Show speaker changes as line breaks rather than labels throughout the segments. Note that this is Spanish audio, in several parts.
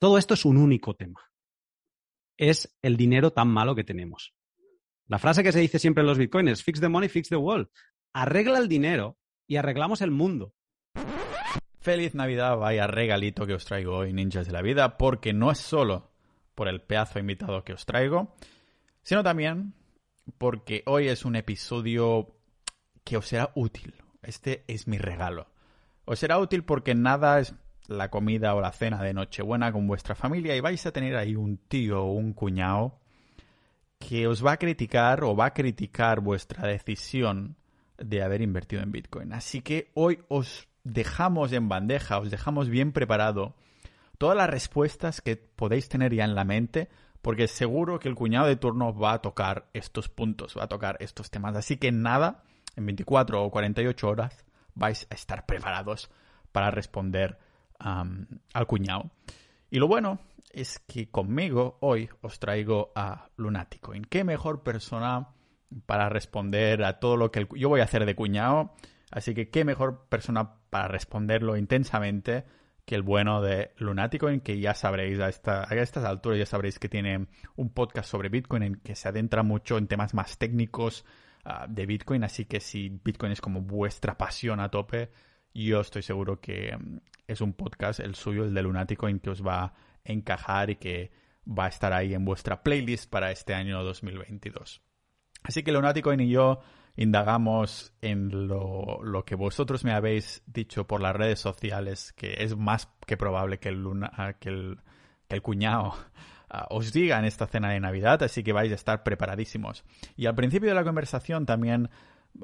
Todo esto es un único tema. Es el dinero tan malo que tenemos. La frase que se dice siempre en los bitcoins, fix the money, fix the world. Arregla el dinero y arreglamos el mundo.
Feliz Navidad, vaya regalito que os traigo hoy, ninjas de la vida, porque no es solo por el pedazo invitado que os traigo, sino también porque hoy es un episodio que os será útil. Este es mi regalo. Os será útil porque nada es la comida o la cena de Nochebuena con vuestra familia y vais a tener ahí un tío o un cuñado que os va a criticar o va a criticar vuestra decisión de haber invertido en Bitcoin. Así que hoy os dejamos en bandeja, os dejamos bien preparado todas las respuestas que podéis tener ya en la mente, porque seguro que el cuñado de turno va a tocar estos puntos, va a tocar estos temas. Así que nada, en 24 o 48 horas vais a estar preparados para responder al cuñado. Y lo bueno es que conmigo hoy os traigo a Lunaticoin. ¿Qué mejor persona para responder a todo lo que yo voy a hacer de cuñado? Así que qué mejor persona para responderlo intensamente que el bueno de Lunaticoin, que ya sabréis a, esta, a estas alturas, ya sabréis que tiene un podcast sobre Bitcoin en que se adentra mucho en temas más técnicos ah, de Bitcoin. Así que si Bitcoin es como vuestra pasión a tope, yo estoy seguro que mm, es un podcast, el suyo, el de Lunaticoin, que os va a encajar y que va a estar ahí en vuestra playlist para este año 2022. Así que Lunaticoin y yo indagamos en lo, que vosotros me habéis dicho por las redes sociales, que es más que probable que el, luna, que el, cuñado ah, os diga en esta cena de Navidad, así que vais a estar preparadísimos. Y al principio de la conversación también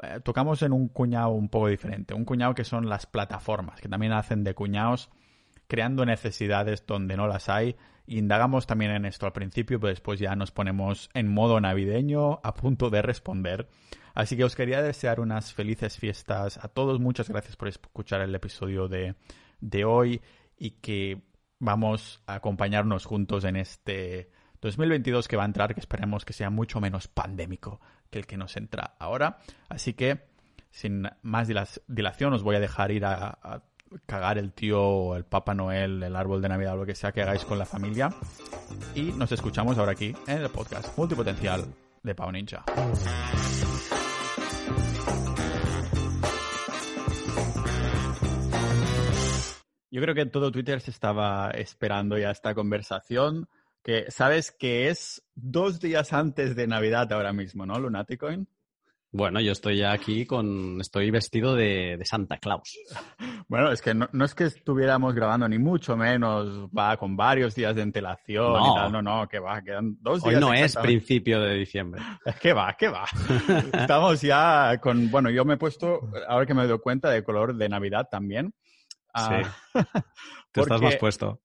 eh, tocamos en un cuñado un poco diferente, un cuñado que son las plataformas, que también hacen de cuñados creando necesidades donde no las hay. Indagamos también en esto al principio, pero después ya nos ponemos en modo navideño a punto de responder. Así que os quería desear unas felices fiestas a todos. Muchas gracias por escuchar el episodio de, de hoy y que vamos a acompañarnos juntos en este 2022 que va a entrar, que esperemos que sea mucho menos pandémico que el que nos entra ahora. Así que, sin más dilación, os voy a dejar ir a, cagar el tío, el Papa Noel, el árbol de Navidad, lo que sea que hagáis con la familia. Y nos escuchamos ahora aquí en el podcast Multipotencial de Pau Ninja. Yo creo que todo Twitter se estaba esperando ya esta conversación, que sabes que es dos días antes de Navidad ahora mismo, ¿no, Lunaticoin?
Bueno, yo estoy ya aquí con, estoy vestido de, Santa Claus.
Bueno, es que no, es que estuviéramos grabando ni mucho menos, va con varios días de antelación no. y tal, no, no, que va, quedan dos días.
Hoy no es principio de diciembre.
que va, que va. Estamos ya con, bueno, yo me he puesto, ahora que me doy cuenta, de color de Navidad también.
Ah, sí. Te estás más puesto.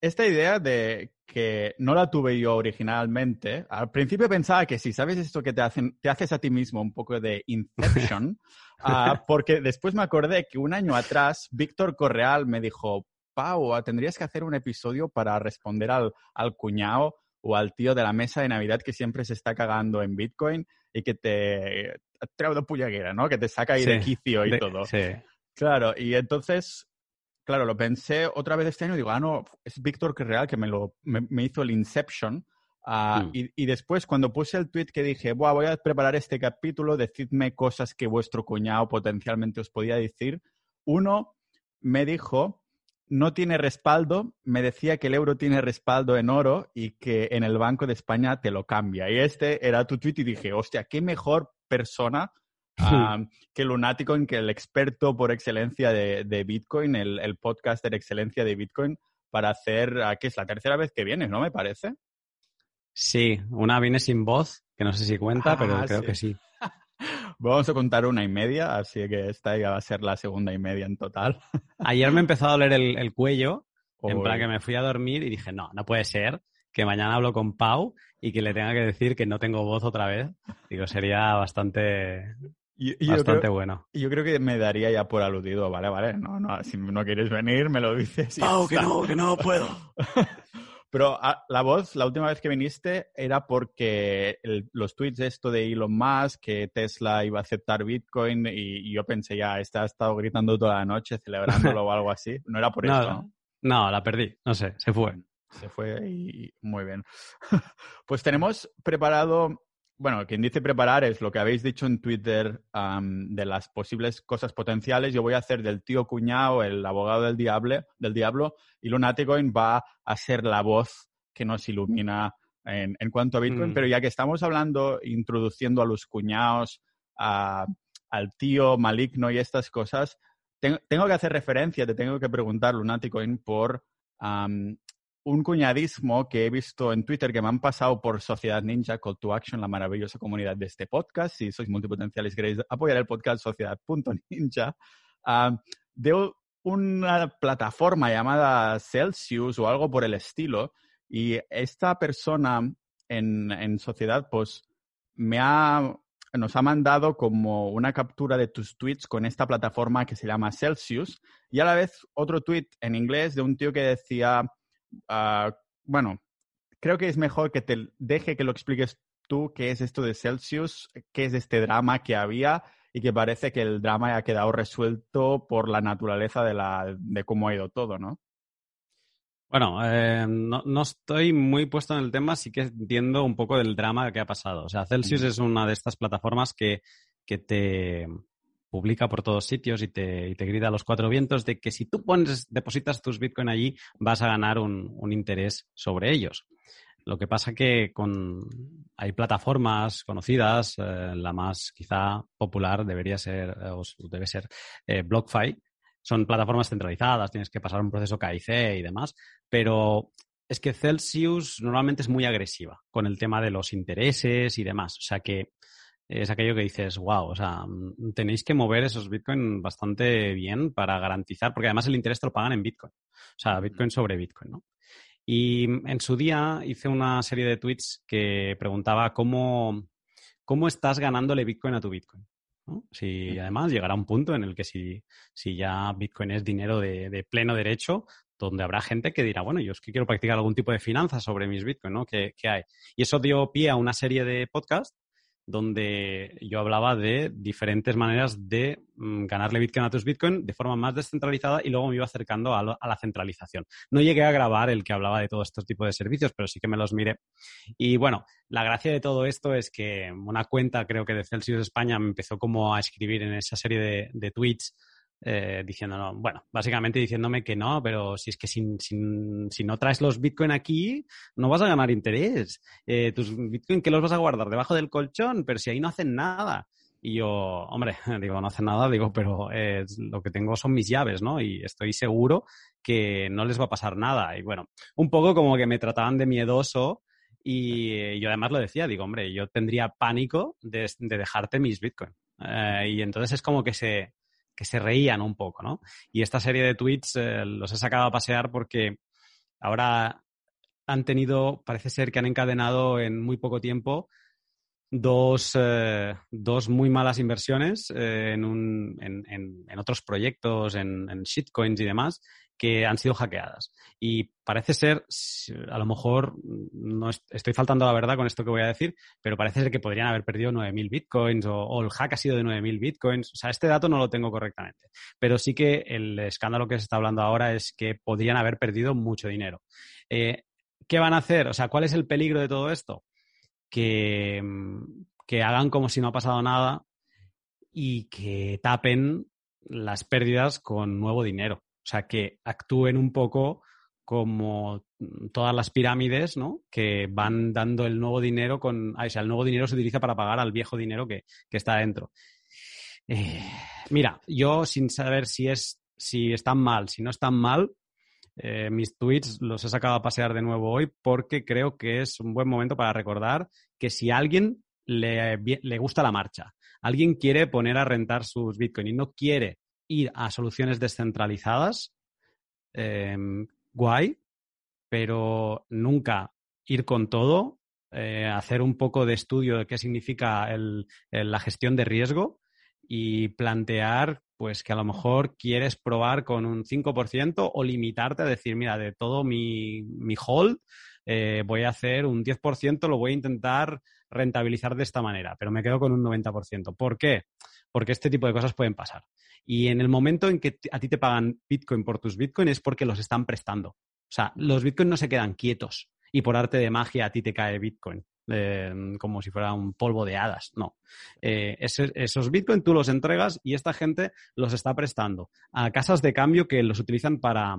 esta idea de que no la tuve yo originalmente, al principio pensaba que sí, ¿sabes esto que te, hacen, te haces a ti mismo un poco de Inception? Ah, porque después me acordé que un año atrás Víctor Correal me dijo, Pau, tendrías que hacer un episodio para responder al, al cuñado o al tío de la mesa de Navidad que siempre se está cagando en Bitcoin y que te trae de pullaguera, ¿no? Que te saca ahí de quicio y todo.
Sí.
Claro, y entonces, claro, lo pensé otra vez este año, digo, ah, no, es Víctor que real que me, lo, me, hizo el Inception. Ah, mm. y, y, después, cuando puse el tweet que dije, Buah, voy a preparar este capítulo, decidme cosas que vuestro cuñado potencialmente os podía decir. Uno me dijo, no tiene respaldo, me decía que el euro tiene respaldo en oro y que en el Banco de España te lo cambia. Y este era tu tweet y dije, hostia, qué mejor persona que lunático en que el experto por excelencia de, Bitcoin, el, el, podcaster excelencia de Bitcoin, para hacer, ah, que es la tercera vez que viene, ¿no me parece?
Sí, una viene sin voz, que no sé si cuenta, pero ah, creo que sí.
Vamos a contar una y media, así que esta ya va a ser la segunda y media en total.
Ayer me empezó a doler el, cuello, en plan que me fui a dormir y dije, no, no puede ser que mañana hablo con Pau y que le tenga que decir que no tengo voz otra vez. Digo, sería bastante, Bastante bueno.
Y yo creo que me daría ya por aludido, vale, vale, no, no, si no quieres venir, me lo dices.
Pau, que no, que no puedo.
Pero ah, la voz, la última vez que viniste era porque los tweets de esto de Elon Musk, que Tesla iba a aceptar Bitcoin, y, yo pensé ya, está ha estado gritando toda la noche, celebrándolo o algo así. No era por eso, ¿no?
No, la perdí, no sé, se fue.
Se fue y muy bien. pues tenemos preparado, bueno, quien dice preparar es lo que habéis dicho en Twitter de las posibles cosas potenciales. Yo voy a hacer del tío cuñado, el abogado del diablo, del diablo y Lunaticoin va a ser la voz que nos ilumina en, cuanto a Bitcoin. Mm. Pero ya que estamos hablando, introduciendo a los cuñados, al tío maligno y estas cosas, tengo, que hacer referencia, te tengo que preguntar, Lunaticoin, por un cuñadismo que he visto en Twitter que me han pasado por Sociedad Ninja, Call to Action, la maravillosa comunidad de este podcast. Si sois multipotenciales y queréis apoyar el podcast Sociedad.ninja, de una plataforma llamada Celsius o algo por el estilo. Y esta persona en, en Sociedad, pues, me ha, nos ha mandado como una captura de tus tweets con esta plataforma que se llama Celsius y a la vez otro tweet en inglés de un tío que decía Ah, bueno, creo que es mejor que te deje que lo expliques tú qué es esto de Celsius, qué es este drama que había y que parece que el drama ha quedado resuelto por la naturaleza de, la, de cómo ha ido todo, ¿no?
Bueno, eh, no, estoy muy puesto en el tema, sí que entiendo un poco del drama que ha pasado. O sea, Celsius es una de estas plataformas que, que te, publica por todos sitios y te, grita a los cuatro vientos de que si tú pones, depositas tus Bitcoin allí, vas a ganar un, interés sobre ellos. Lo que pasa que con, hay plataformas conocidas, eh, la más quizá popular debería ser, eh, o debe ser eh, BlockFi. Son plataformas centralizadas, tienes que pasar un proceso KIC y demás, pero es que Celsius normalmente es muy agresiva con el tema de los intereses y demás. O sea que es aquello que dices, wow, o sea, mm, tenéis que mover esos Bitcoin bastante bien para garantizar, porque además el interés te lo pagan en Bitcoin, o sea, Bitcoin sobre Bitcoin, ¿no? Y mm, en su día hice una serie de tweets que preguntaba cómo, cómo estás ganándole Bitcoin a tu Bitcoin. ¿no? Si además llegará un punto en el que si, si ya Bitcoin es dinero de, de, pleno derecho, donde habrá gente que dirá, bueno, yo es que quiero practicar algún tipo de finanzas sobre mis Bitcoin, ¿no? ¿Qué, qué hay? Y eso dio pie a una serie de podcasts donde yo hablaba de diferentes maneras de mm, ganarle Bitcoin a tus Bitcoin de forma más descentralizada y luego me iba acercando a, la centralización. No llegué a grabar el que hablaba de todos estos tipos de servicios, pero sí que me los miré. Y bueno, la gracia de todo esto es que una cuenta, creo que de Celsius España, me empezó como a escribir en esa serie de tweets eh, diciendo, bueno, básicamente diciéndome que no, pero si es que sin, sin, si no traes los Bitcoin aquí, no vas a ganar interés. Eh, tus Bitcoin que los vas a guardar debajo del colchón, pero si ahí no hacen nada. Y yo, hombre, digo, no hacen nada, digo, pero eh, lo que tengo son mis llaves, ¿no? Y estoy seguro que no les va a pasar nada. Y bueno, un poco como que me trataban de miedoso y yo además lo decía, digo, hombre, yo tendría pánico de, de dejarte mis Bitcoin. y entonces es como que se, que se reían un poco, ¿no? Y esta serie de tweets eh, los he sacado a pasear porque ahora han tenido, parece ser que han encadenado en muy poco tiempo dos, eh, dos muy malas inversiones eh, en, en, otros proyectos, en shitcoins y demás, que han sido hackeadas. Y parece ser, a lo mejor no estoy faltando a la verdad con esto que voy a decir, pero parece ser que podrían haber perdido 9.000 bitcoins o, el hack ha sido de 9.000 bitcoins. O sea, este dato no lo tengo correctamente. Pero sí que el escándalo que se está hablando ahora es que podrían haber perdido mucho dinero. Eh, ¿Qué van a hacer? O sea, ¿cuál es el peligro de todo esto? Que, que hagan como si no ha pasado nada y que tapen las pérdidas con nuevo dinero. O sea, que actúen un poco como todas las pirámides, ¿no? Que van dando el nuevo dinero con. o sea, el nuevo dinero se utiliza para pagar al viejo dinero que, está dentro. Eh, mira, yo sin saber si es si están mal, si no están mal, eh, mis tweets los he sacado a pasear de nuevo hoy porque creo que es un buen momento para recordar que si a alguien le, le gusta la marcha, alguien quiere poner a rentar sus bitcoins y no quiere ir a soluciones descentralizadas, em, guay, pero nunca ir con todo, eh, hacer un poco de estudio de qué significa la gestión de riesgo y plantear pues que a lo mejor quieres probar con un 5% o limitarte a decir, mira, de todo mi, mi hold eh, voy a hacer un 10%, lo voy a intentar rentabilizar de esta manera, pero me quedo con un 90%. ¿Por qué? Porque este tipo de cosas pueden pasar. Y en el momento en que a ti te pagan Bitcoin por tus Bitcoin es porque los están prestando. O sea, los Bitcoin no se quedan quietos y por arte de magia a ti te cae Bitcoin. Eh, como si fuera un polvo de hadas. No. Eh, esos Bitcoin tú los entregas y esta gente los está prestando a casas de cambio que los utilizan para,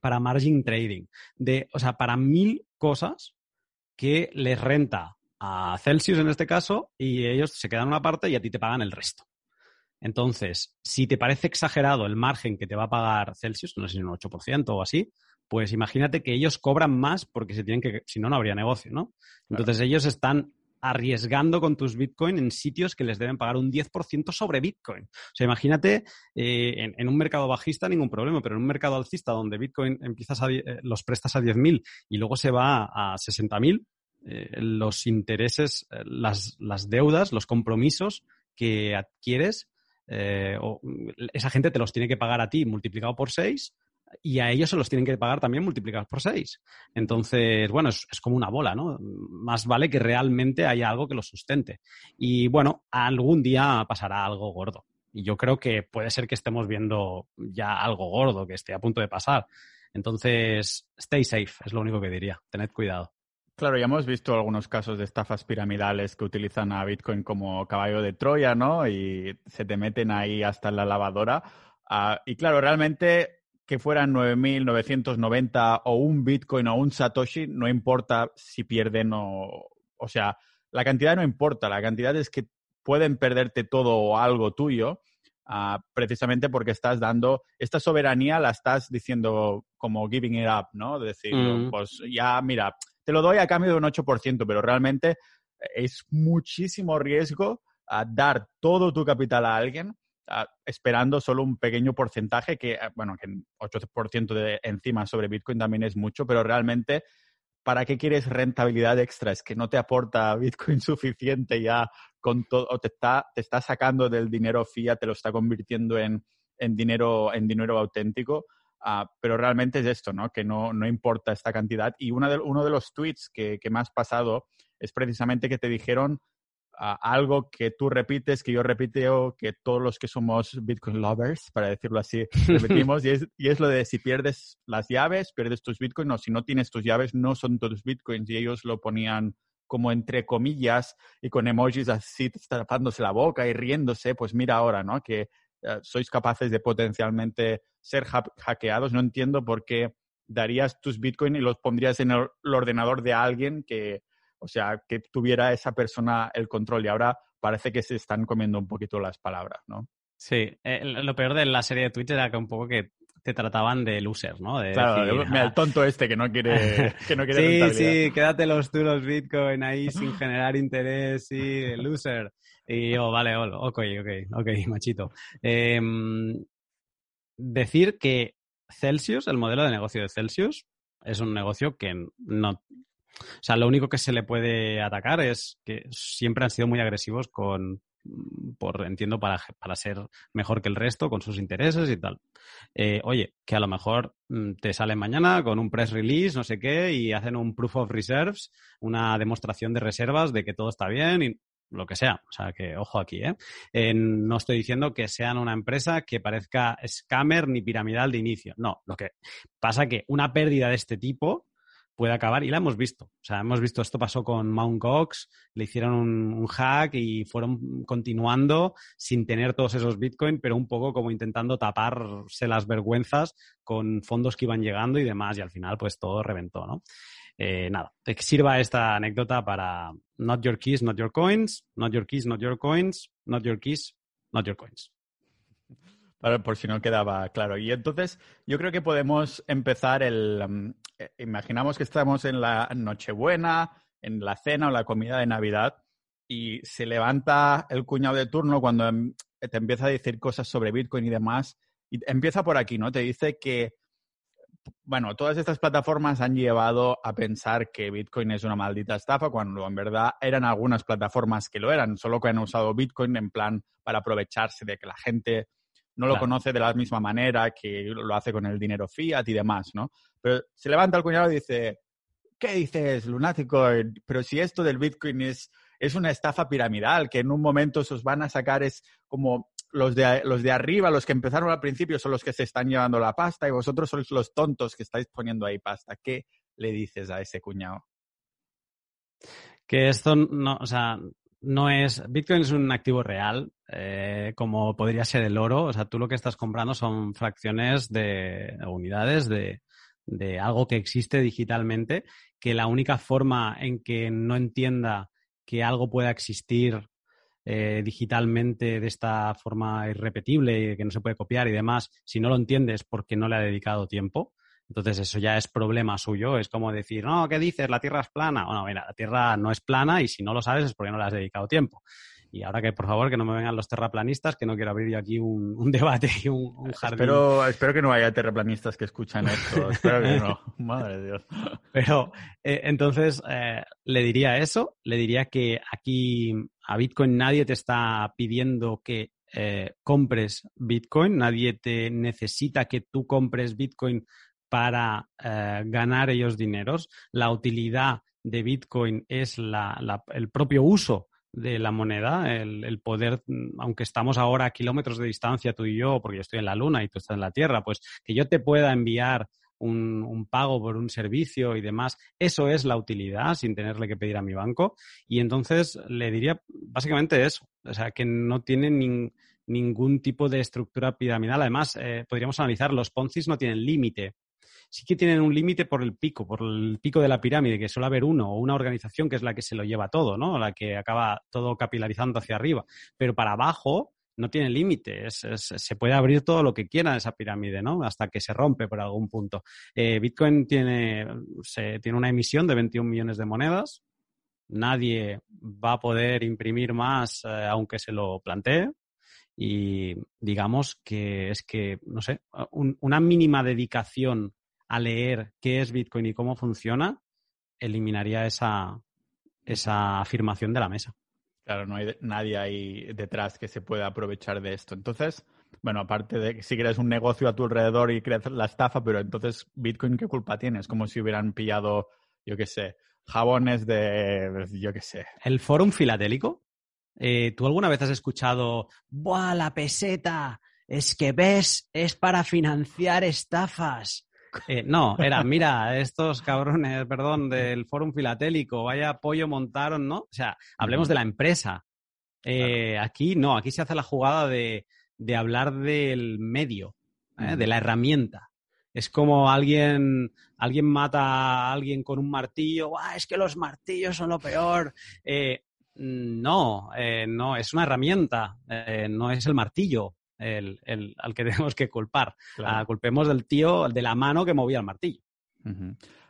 para margin trading. De, o sea, para mil cosas que les renta a Celsius en este caso y ellos se quedan una parte y a ti te pagan el resto. Entonces, si te parece exagerado el margen que te va a pagar Celsius, no sé si un 8% o así, pues imagínate que ellos cobran más porque se tienen que, si no, no habría negocio, ¿no? Entonces ellos están arriesgando con tus Bitcoin en sitios que les deben pagar un 10% sobre Bitcoin. O sea, imagínate eh, en, un mercado bajista ningún problema, pero en un mercado alcista donde Bitcoin empiezas a, eh, los prestas a 10.000 y luego se va a 60.000, eh, los intereses, las, las, deudas, los compromisos que adquieres, o, esa gente te los tiene que pagar a ti multiplicado por 6 y a ellos se los tienen que pagar también multiplicados por 6. Entonces, bueno, es, como una bola, ¿no? Más vale que realmente haya algo que lo sustente. Y bueno, algún día pasará algo gordo. Y yo creo que puede ser que estemos viendo ya algo gordo que esté a punto de pasar. Entonces, stay safe, es lo único que diría. Tened cuidado.
Claro, ya hemos visto algunos casos de estafas piramidales que utilizan a Bitcoin como caballo de Troya, ¿no? Y se te meten ahí hasta en la lavadora. Ah, y claro, realmente que fueran 9.990 o un Bitcoin o un Satoshi, no importa si pierden o... O sea, la cantidad no importa, la cantidad es que pueden perderte todo o algo tuyo, uh, precisamente porque estás dando, esta soberanía la estás diciendo como giving it up, ¿no? Decir, mm. pues ya, mira, te lo doy a cambio de un 8%, pero realmente es muchísimo riesgo a dar todo tu capital a alguien esperando solo un pequeño porcentaje, que, ah, bueno, que 8% de encima sobre Bitcoin también es mucho, pero realmente, ¿para qué quieres rentabilidad extra? Es que no te aporta Bitcoin suficiente ya con todo, o te está, te está sacando del dinero fiat, te lo está convirtiendo en, en dinero, en dinero auténtico. Uh, pero realmente es esto, ¿no? Que no, no importa esta cantidad. Y una de, uno de los tweets que, que me has pasado es precisamente que te dijeron algo que tú repites, que yo repito, que todos los que somos Bitcoin lovers, para decirlo así, repetimos, y, es, y es lo de si pierdes las llaves, pierdes tus Bitcoins, o si no tienes tus llaves, no son tus Bitcoins, y ellos lo ponían como entre comillas y con emojis así tapándose la boca y riéndose, pues mira ahora, ¿no? Que sois capaces de potencialmente ser hackeados. No entiendo por qué darías tus Bitcoin y los pondrías en el ordenador de alguien que, o sea, que tuviera esa persona el control y ahora parece que se están comiendo un poquito las palabras, ¿no?
Sí, eh, lo peor de la serie de Twitter era que un poco que te trataban de loser, ¿no?
claro, mira, el tonto este que no quiere, que no
quiere Sí, sí, quédatelos tú los Bitcoin ahí sin generar interés, sí, loser. Y yo, vale, ok, ok, ok, machito. Em, decir que Celsius, el modelo de negocio de Celsius, es un negocio que no, o sea, lo único que se le puede atacar es que siempre han sido muy agresivos con, por entiendo, para, para ser mejor que el resto, con sus intereses y tal. Eh, oye, que a lo mejor mm, te salen mañana con un press release, no sé qué, y hacen un proof of reserves, una demostración de reservas de que todo está bien y lo que sea. O sea, que ojo aquí, ¿eh? ¿eh? no estoy diciendo que sean una empresa que parezca scammer ni piramidal de inicio. No, lo que pasa que una pérdida de este tipo puede acabar y la hemos visto. O sea, hemos visto esto pasó con Mount Gox, le hicieron un, hack y fueron continuando sin tener todos esos Bitcoin, pero un poco como intentando taparse las vergüenzas con fondos que iban llegando y demás y al final pues todo reventó, ¿no? Eh, nada, que sirva esta anécdota para not your keys, not your coins, not your keys, not your coins, not your keys, not your coins
por si no quedaba claro. Y entonces yo creo que podemos empezar el... Eh, imaginamos que estamos en la Nochebuena, en la cena o la comida de Navidad y se levanta el cuñado de turno cuando em, te empieza a decir cosas sobre Bitcoin y demás. Y empieza por aquí, ¿no? Te dice que, bueno, todas estas plataformas han llevado a pensar que Bitcoin es una maldita estafa cuando en verdad eran algunas plataformas que lo eran, solo que han usado Bitcoin en plan para aprovecharse de que la gente no lo conoce de la misma manera que lo hace con el dinero fiat y demás, ¿no? Pero se levanta el cuñado y dice, ¿qué dices, lunático? Pero si esto del Bitcoin es, es una estafa piramidal, que en un momento se os van a sacar es como los de, los de arriba, los que empezaron al principio, son los que se están llevando la pasta y vosotros sois los tontos que estáis poniendo ahí pasta. ¿Qué le dices a ese cuñado?
Que esto no, o sea, no es. Bitcoin es un activo real, eh, como podría ser el oro. O sea, tú lo que estás comprando son fracciones de unidades de, de algo que existe digitalmente, que la única forma en que no entienda que algo pueda existir eh, digitalmente de esta forma irrepetible, que no se puede copiar y demás, si no lo entiendes porque no le ha dedicado tiempo, entonces eso ya es problema suyo. Es como decir, no, ¿qué dices? La Tierra es plana. Bueno, mira, la Tierra no es plana y si no lo sabes es porque no le has dedicado tiempo. Y ahora que, por favor, que no me vengan los terraplanistas, que no quiero abrir yo aquí un, debate y un, jardín.
Espero, espero que no haya terraplanistas que escuchan esto. espero que no. Madre de Dios.
Pero eh, entonces eh, le diría eso, le diría que aquí a Bitcoin nadie te está pidiendo que eh, compres Bitcoin, nadie te necesita que tú compres Bitcoin para ganar ellos dineros. La utilidad de Bitcoin es el propio uso de la moneda, el, poder, aunque estamos ahora a kilómetros de distancia tú y yo, porque yo estoy en la Luna y tú estás en la Tierra, pues que yo te pueda enviar un, un, pago por un servicio y demás, eso es la utilidad sin tenerle que pedir a mi banco. Y entonces le diría básicamente eso, o sea, que no tiene ningún tipo de estructura piramidal. Además, eh, podríamos analizar, los Ponzi no tienen límite sí que tienen un límite por el pico, por el pico de la pirámide, que suele haber uno o una organización que es la que se lo lleva todo, ¿no? La que acaba todo capilarizando hacia arriba. Pero para abajo no tiene límite, se puede abrir todo lo que quiera esa pirámide, ¿no? Hasta que se rompe por algún punto. Eh, Bitcoin tiene, tiene una emisión de 21 millones de monedas. Nadie va a poder imprimir más eh, aunque se lo plantee y digamos que es que, no sé, una mínima dedicación a leer qué es Bitcoin y cómo funciona, eliminaría esa, esa afirmación de la mesa.
Claro, no hay nadie ahí detrás que se pueda aprovechar de esto. Entonces, bueno, aparte de que si quieres un negocio a tu alrededor y crees la estafa, pero entonces Bitcoin, ¿qué culpa tiene? Es como si hubieran pillado, yo qué sé, jabones de, yo qué sé.
¿El Fórum Filatélico? Eh, ¿Tú alguna vez has escuchado, ¡buah, la peseta! Es que ves, es para financiar estafas. Eh, no, era, mira, estos cabrones, perdón, del Fórum Filatélico, vaya apoyo montaron, ¿no? O sea, hablemos de la empresa. Eh, aquí no, aquí se hace la jugada de, hablar del medio, ¿eh? de la herramienta. Es como alguien, alguien mata a alguien con un martillo, es que los martillos son lo peor. no, no, es una herramienta, no es el martillo el, al que tenemos que culpar. Ah, culpemos del tío, de la mano que movía el martillo.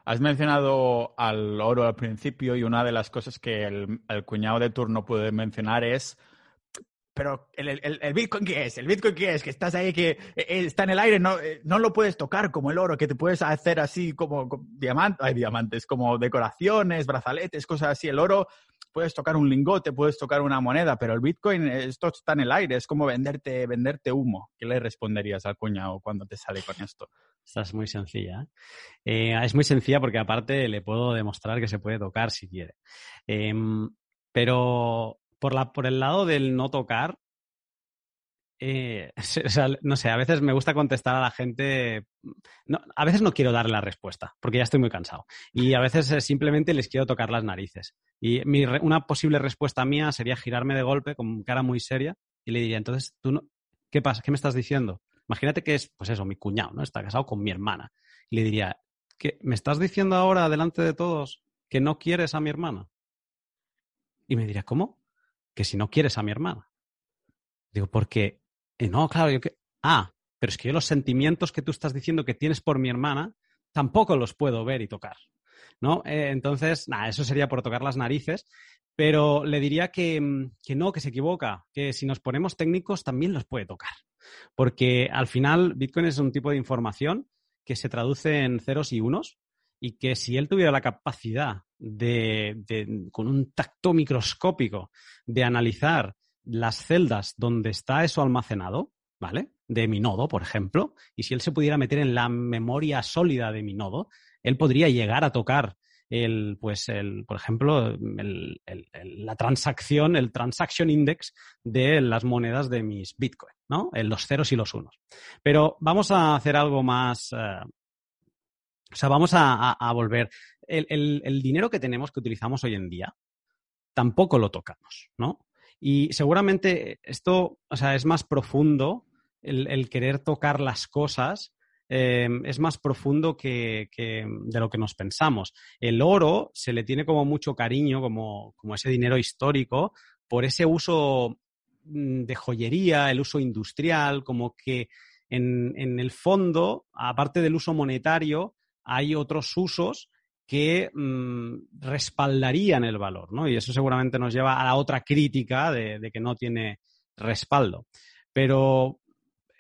Has mencionado al oro al principio y una de las cosas que el, el cuñado de turno puede mencionar es pero el, el, Bitcoin qué es, el Bitcoin qué es, que estás ahí, que eh, está en el aire, no, eh, no lo puedes tocar como el oro, que te puedes hacer así como, diamantes, hay diamantes, como decoraciones, brazaletes, cosas así. El oro puedes tocar un lingote, puedes tocar una moneda, pero el Bitcoin, esto está en el aire, es como venderte, venderte humo. ¿Qué le responderías al cuñado cuando te sale con esto?
Esta es muy sencilla. ¿eh? es muy sencilla porque aparte le puedo demostrar que se puede tocar si quiere. Em, pero por, la, por el lado del no tocar, eh, no sé, a veces me gusta contestar a la gente. a veces no quiero darle la respuesta, porque ya estoy muy cansado. Y a veces simplemente les quiero tocar las narices. Y una posible respuesta mía sería girarme de golpe con cara muy seria y le diría, entonces, ¿tú no, ¿qué pasa? ¿Qué me estás diciendo? Imagínate que es, pues eso, mi cuñado, ¿no? Está casado con mi hermana. Y le diría, ¿qué, ¿me estás diciendo ahora, delante de todos, que no quieres a mi hermana? Y me diría, ¿cómo? que si no quieres a mi hermana. Digo, porque, eh, no, claro, yo que, ah, pero es que yo los sentimientos que tú estás diciendo que tienes por mi hermana, tampoco los puedo ver y tocar. ¿No? Eh, entonces, nada, eso sería por tocar las narices, pero le diría que, mm, que, no, que se equivoca, que si nos ponemos técnicos también los puede tocar. Porque al final Bitcoin es un tipo de información que se traduce en ceros y unos y que si él tuviera la capacidad de, con un tacto microscópico, de analizar las celdas donde está eso almacenado, ¿vale? De mi nodo, por ejemplo, y si él se pudiera meter en la memoria sólida de mi nodo, él podría llegar a tocar el, pues el, por ejemplo, la transacción, el transaction index de las monedas de mis Bitcoin, ¿no? Los ceros y los unos. Pero vamos a hacer algo más, eh, o sea, vamos a, volver. El, dinero que tenemos, que utilizamos hoy en día, tampoco lo tocamos, ¿no? Y seguramente esto, o sea, es más profundo el, querer tocar las cosas. Eh, es más profundo que, de lo que nos pensamos. El oro se le tiene como mucho cariño, como, como ese dinero histórico, por ese uso mm, de joyería, el uso industrial, como que en, en el fondo, aparte del uso monetario, hay otros usos que mm, respaldarían el valor, ¿no? Y eso seguramente nos lleva a la otra crítica de, que no tiene respaldo. Pero,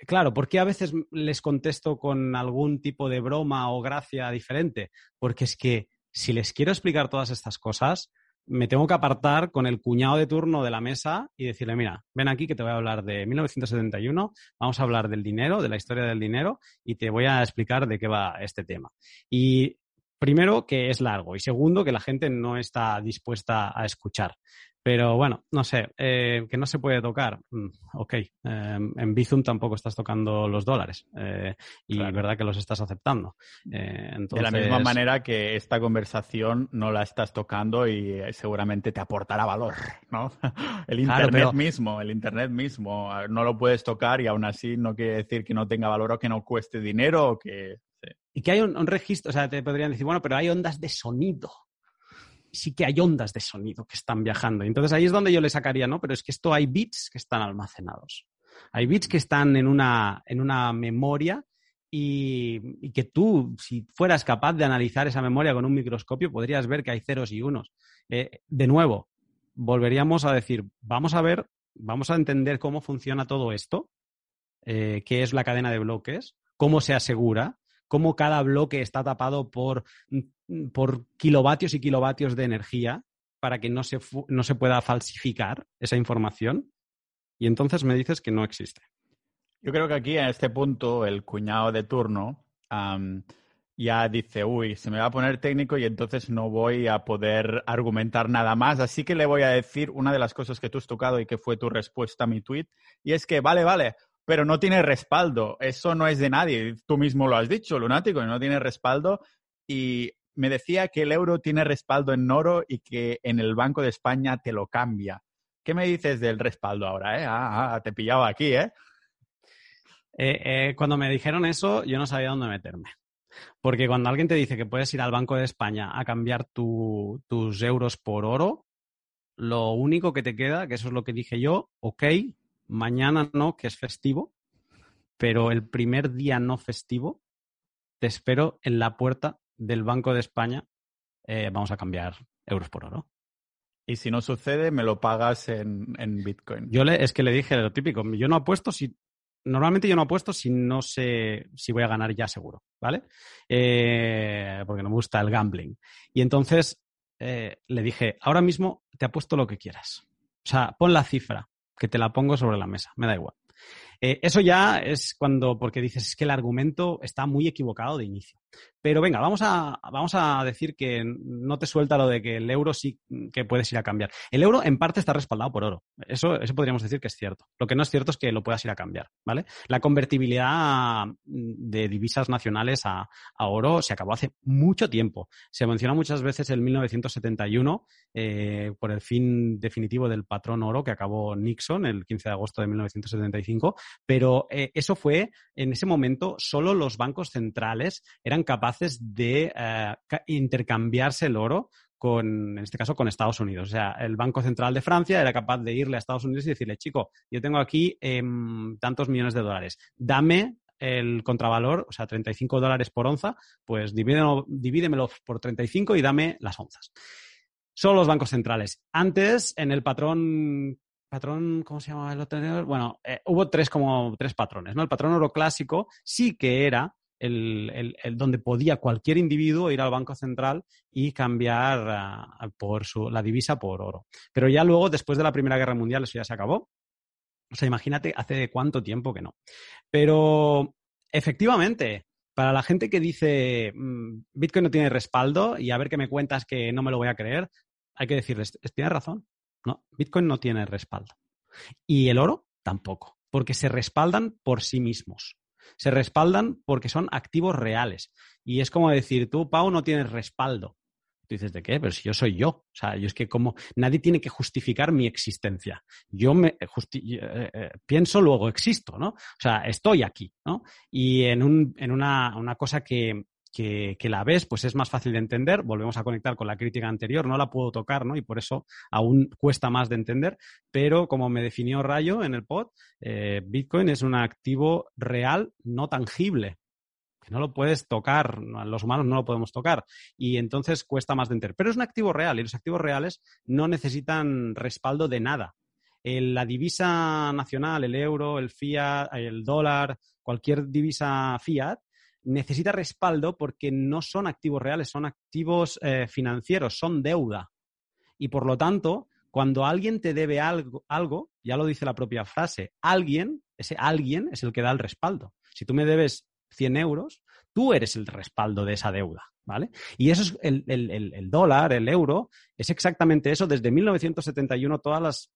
claro, ¿por qué a veces les contesto con algún tipo de broma o gracia diferente? Porque es que si les quiero explicar todas estas cosas, me tengo que apartar con el cuñado de turno de la mesa y decirle, mira, ven aquí que te voy a hablar de 1971, vamos a hablar del dinero, de la historia del dinero y te voy a explicar de qué va este tema. Y primero, que es largo y segundo, que la gente no está dispuesta a escuchar. Pero bueno, no sé, eh, que no se puede tocar. Mm, ok, em, en Bizum tampoco estás tocando los dólares eh, y es verdad que los estás aceptando.
Eh, de la misma manera que esta conversación no la estás tocando y seguramente te aportará valor, ¿no? El Internet mismo, el Internet mismo, no lo puedes tocar y aún así no quiere decir que no tenga valor o que no cueste dinero o que...
Y que hay un registro, o sea, te podrían decir, bueno, pero hay ondas de sonido sí que hay ondas de sonido que están viajando. Entonces ahí es donde yo le sacaría, ¿no? Pero es que esto hay bits que están almacenados. Hay bits que están en una, en una memoria y, que tú, si fueras capaz de analizar esa memoria con un microscopio, podrías ver que hay ceros y unos. Eh, de nuevo, volveríamos a decir, vamos a ver, vamos a entender cómo funciona todo esto, eh, qué es la cadena de bloques, cómo se asegura, cómo cada bloque está tapado por, mm, por kilovatios y kilovatios de energía para que no se, no se pueda falsificar esa información. Y entonces me dices que no existe.
Yo creo que aquí, en este punto, el cuñado de turno ya dice, uy, se me va a poner técnico y entonces no voy a poder argumentar nada más. Así que le voy a decir una de las cosas que tú has tocado y que fue tu respuesta a mi tweet, y es que, vale, vale, pero no tiene respaldo. Eso no es de nadie. Tú mismo lo has dicho, lunático, no tiene respaldo. Y me decía que el euro tiene respaldo en oro y que en el Banco de España te lo cambia. ¿Qué me dices del respaldo ahora? Eh? Ah, ah te pillaba aquí, ¿eh?
Eh, ¿eh? Cuando me dijeron eso, yo no sabía dónde meterme. Porque cuando alguien te dice que puedes ir al Banco de España a cambiar tus euros por oro, lo único que te queda, que eso es lo que dije yo, ok, Mañana no, que es festivo, pero el primer día no festivo te espero en la puerta del Banco de España. Eh, vamos a cambiar euros por oro.
Y si no sucede, me lo pagas en, Bitcoin.
Yo le, es que le dije lo típico. Yo no apuesto si. Normalmente yo no apuesto si no sé si voy a ganar ya seguro, ¿vale? Eh, porque no me gusta el gambling. Y entonces eh, le dije, ahora mismo te apuesto lo que quieras. O sea, pon la cifra que te la pongo sobre la mesa, me da igual. Eh, eso ya es cuando, porque dices, es que el argumento está muy equivocado de inicio. Pero venga, vamos a, vamos a decir que no te suelta lo de que el euro sí que puedes ir a cambiar. El euro en parte está respaldado por oro. Eso, eso podríamos decir que es cierto. Lo que no es cierto es que lo puedas ir a cambiar, ¿vale? La convertibilidad de divisas nacionales a, oro se acabó hace mucho tiempo. Se menciona muchas veces el 1971 eh, por el fin definitivo del patrón oro que acabó Nixon el 15 de agosto de 1975, pero eh, eso fue en ese momento solo los bancos centrales eran capaces de eh, intercambiarse el oro con, en este caso, con Estados Unidos. O sea, el Banco Central de Francia era capaz de irle a Estados Unidos y decirle, chico, yo tengo aquí em, tantos millones de dólares, dame el contravalor, o sea, 35 dólares por onza, pues divídemelo, divídemelo por 35 y dame las onzas. Solo los bancos centrales. Antes, en el patrón patrón, ¿cómo se llamaba el otro? Bueno, eh, hubo tres como tres patrones. El patrón oro clásico sí que era el, donde podía cualquier individuo ir al Banco Central y cambiar ah, por su, la divisa por oro. Pero ya luego, después de la Primera Guerra Mundial, eso ya se acabó. O sea, imagínate hace cuánto tiempo que no. Pero efectivamente, para la gente que dice mm, Bitcoin no tiene respaldo y a ver qué me cuentas que no me lo voy a creer, hay que decirles, tienes razón. No, Bitcoin no tiene respaldo. Y el oro tampoco, porque se respaldan por sí mismos. Se respaldan porque son activos reales. Y es como decir, tú, Pau, no tienes respaldo. Tú dices, ¿de qué? Pero si yo soy yo. O sea, yo es que como nadie tiene que justificar mi existencia. Yo me eh, eh, pienso, luego existo, ¿no? O sea, estoy aquí, ¿no? Y en, un, en una, una cosa que, que, la ves, pues es más fácil de entender. Volvemos a conectar con la crítica anterior, no la puedo tocar, ¿no? Y por eso aún cuesta más de entender. Pero como me definió Rayo en el pod, eh, Bitcoin es un activo real, no tangible. Que no lo puedes tocar, los humanos no lo podemos tocar. Y entonces cuesta más de entender. Pero es un activo real y los activos reales no necesitan respaldo de nada. la divisa nacional, el euro, el fiat, el dólar, cualquier divisa fiat, necesita respaldo porque no son activos reales, son activos eh, financieros, son deuda. Y por lo tanto, cuando alguien te debe algo, algo, ya lo dice la propia frase, alguien, ese alguien es el que da el respaldo. Si tú me debes 100 euros, tú eres el respaldo de esa deuda, ¿vale? Y eso es el, el, dólar, el euro, es exactamente eso. Desde 1971 todas las,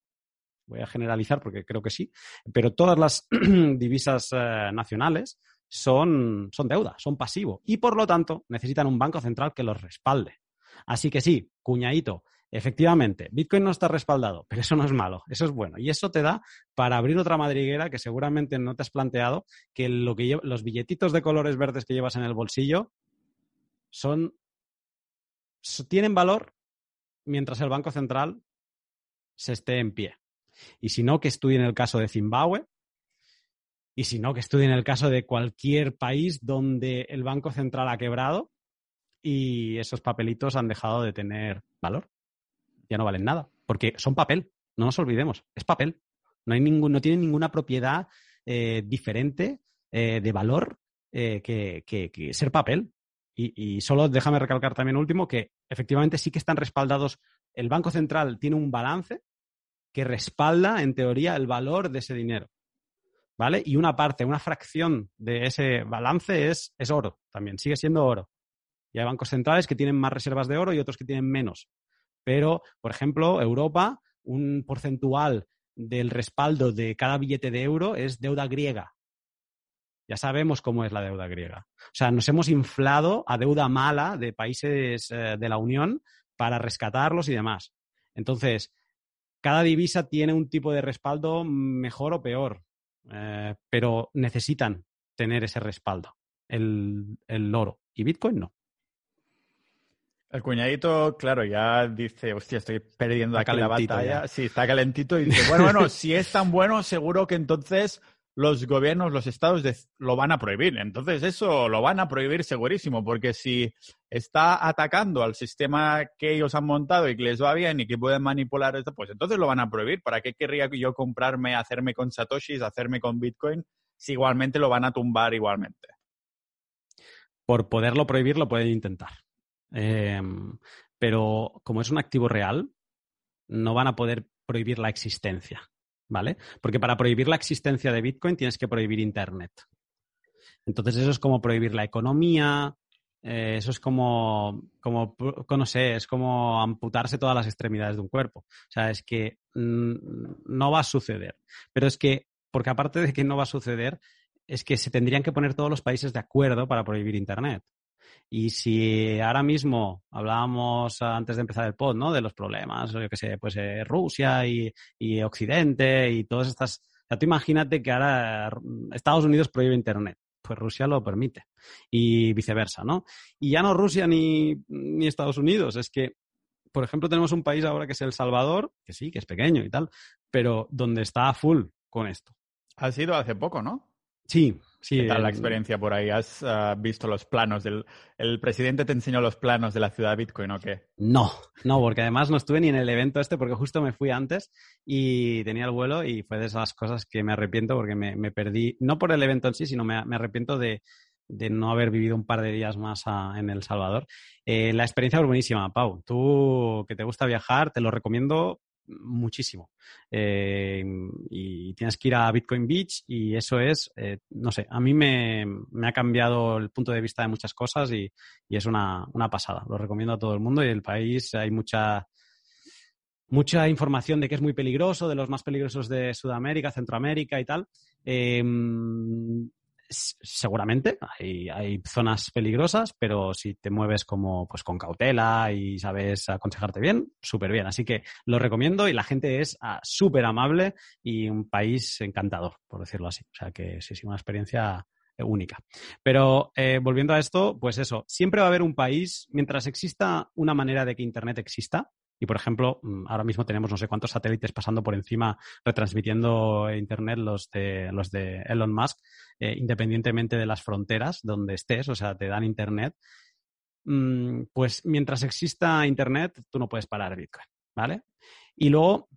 voy a generalizar porque creo que sí, pero todas las divisas eh, nacionales son, son deuda, son pasivo y por lo tanto necesitan un banco central que los respalde. Así que sí, cuñadito, efectivamente, Bitcoin no está respaldado, pero eso no es malo, eso es bueno. Y eso te da para abrir otra madriguera que seguramente no te has planteado, que, lo que los billetitos de colores verdes que llevas en el bolsillo son tienen valor mientras el Banco Central se esté en pie. Y si no, que estudien el caso de Zimbabue, y si no, que estudien el caso de cualquier país donde el Banco Central ha quebrado y esos papelitos han dejado de tener valor. Ya no valen nada, porque son papel, no nos olvidemos, es papel. No, hay ningún, no tienen ninguna propiedad eh, diferente eh, de valor eh, que, ser papel. Y, y, solo déjame recalcar también último que efectivamente sí que están respaldados. El Banco Central tiene un balance que respalda, en teoría, el valor de ese dinero. ¿Vale? Y una parte, una fracción de ese balance es, es oro también, sigue siendo oro. Y hay bancos centrales que tienen más reservas de oro y otros que tienen menos. Pero, por ejemplo, Europa, un porcentual del respaldo de cada billete de euro es deuda griega. Ya sabemos cómo es la deuda griega. O sea, nos hemos inflado a deuda mala de países eh, de la Unión para rescatarlos y demás. Entonces, cada divisa tiene un tipo de respaldo mejor o peor. Eh, pero necesitan tener ese respaldo, el, el oro. Y Bitcoin no.
El cuñadito, claro, ya dice, hostia, estoy perdiendo aquí la batalla. Sí, está calentito y dice, bueno, bueno, si es tan bueno, seguro que entonces los gobiernos, los estados lo van a prohibir. Entonces eso lo van a prohibir segurísimo, porque si está atacando al sistema que ellos han montado y que les va bien y que pueden manipular esto, pues entonces lo van a prohibir. ¿Para qué querría yo comprarme, hacerme con satoshis, hacerme con bitcoin, si igualmente lo van a tumbar igualmente?
Por poderlo prohibir lo pueden intentar. Em, pero como es un activo real, no van a poder prohibir la existencia. ¿Vale? Porque para prohibir la existencia de Bitcoin tienes que prohibir Internet. Entonces eso es como prohibir la economía, eh, eso es como, como, no sé, es como amputarse todas las extremidades de un cuerpo. O sea, es que mm, no va a suceder. Pero es que, porque aparte de que no va a suceder, es que se tendrían que poner todos los países de acuerdo para prohibir Internet. Y si ahora mismo hablábamos antes de empezar el pod, ¿no? De los problemas, yo qué sé, pues eh, Rusia y, Occidente y todas estas. Ya tú imagínate que ahora Estados Unidos prohíbe Internet pues Rusia lo permite. Y viceversa, ¿no? Y ya no Rusia ni, ni, Estados Unidos, es que, por ejemplo, tenemos un país ahora que es El Salvador, que sí, que es pequeño y tal, pero donde está full con esto.
Ha sido hace poco, ¿no?
Sí, sí.
¿Qué tal la experiencia por ahí? ¿Has ah, visto los planos del... ¿El presidente te enseñó los planos de la ciudad Bitcoin o qué?
No, no, porque además no estuve ni en el evento este porque justo me fui antes y tenía el vuelo y fue de esas cosas que me arrepiento porque me, perdí, no por el evento en sí, sino me, arrepiento de, no haber vivido un par de días más en El Salvador. Eh, la experiencia fue buenísima, Pau. Tú que te gusta viajar, te lo recomiendo muchísimo. Eh, y tienes que ir a Bitcoin Beach y eso es, eh, no sé, a mí me, ha cambiado el punto de vista de muchas cosas y, y, es una, una pasada. Lo recomiendo a todo el mundo y el país hay mucha mucha información de que es muy peligroso, de los más peligrosos de Sudamérica, Centroamérica y tal. Eh, seguramente hay, zonas peligrosas, pero si te mueves como pues con cautela y sabes aconsejarte bien, súper bien. Así que lo recomiendo y la gente es ah, súper amable y un país encantador, por decirlo así. O sea que sí, sí, una experiencia única. Pero eh, volviendo a esto, pues eso, siempre va a haber un país, mientras exista una manera de que Internet exista, y, por ejemplo, mm, ahora mismo tenemos no sé cuántos satélites pasando por encima, retransmitiendo Internet, los de, los de Elon Musk, eh, independientemente de las fronteras donde estés, o sea, te dan Internet. Mm, pues mientras exista Internet, tú no puedes parar Bitcoin, ¿vale? Y luego,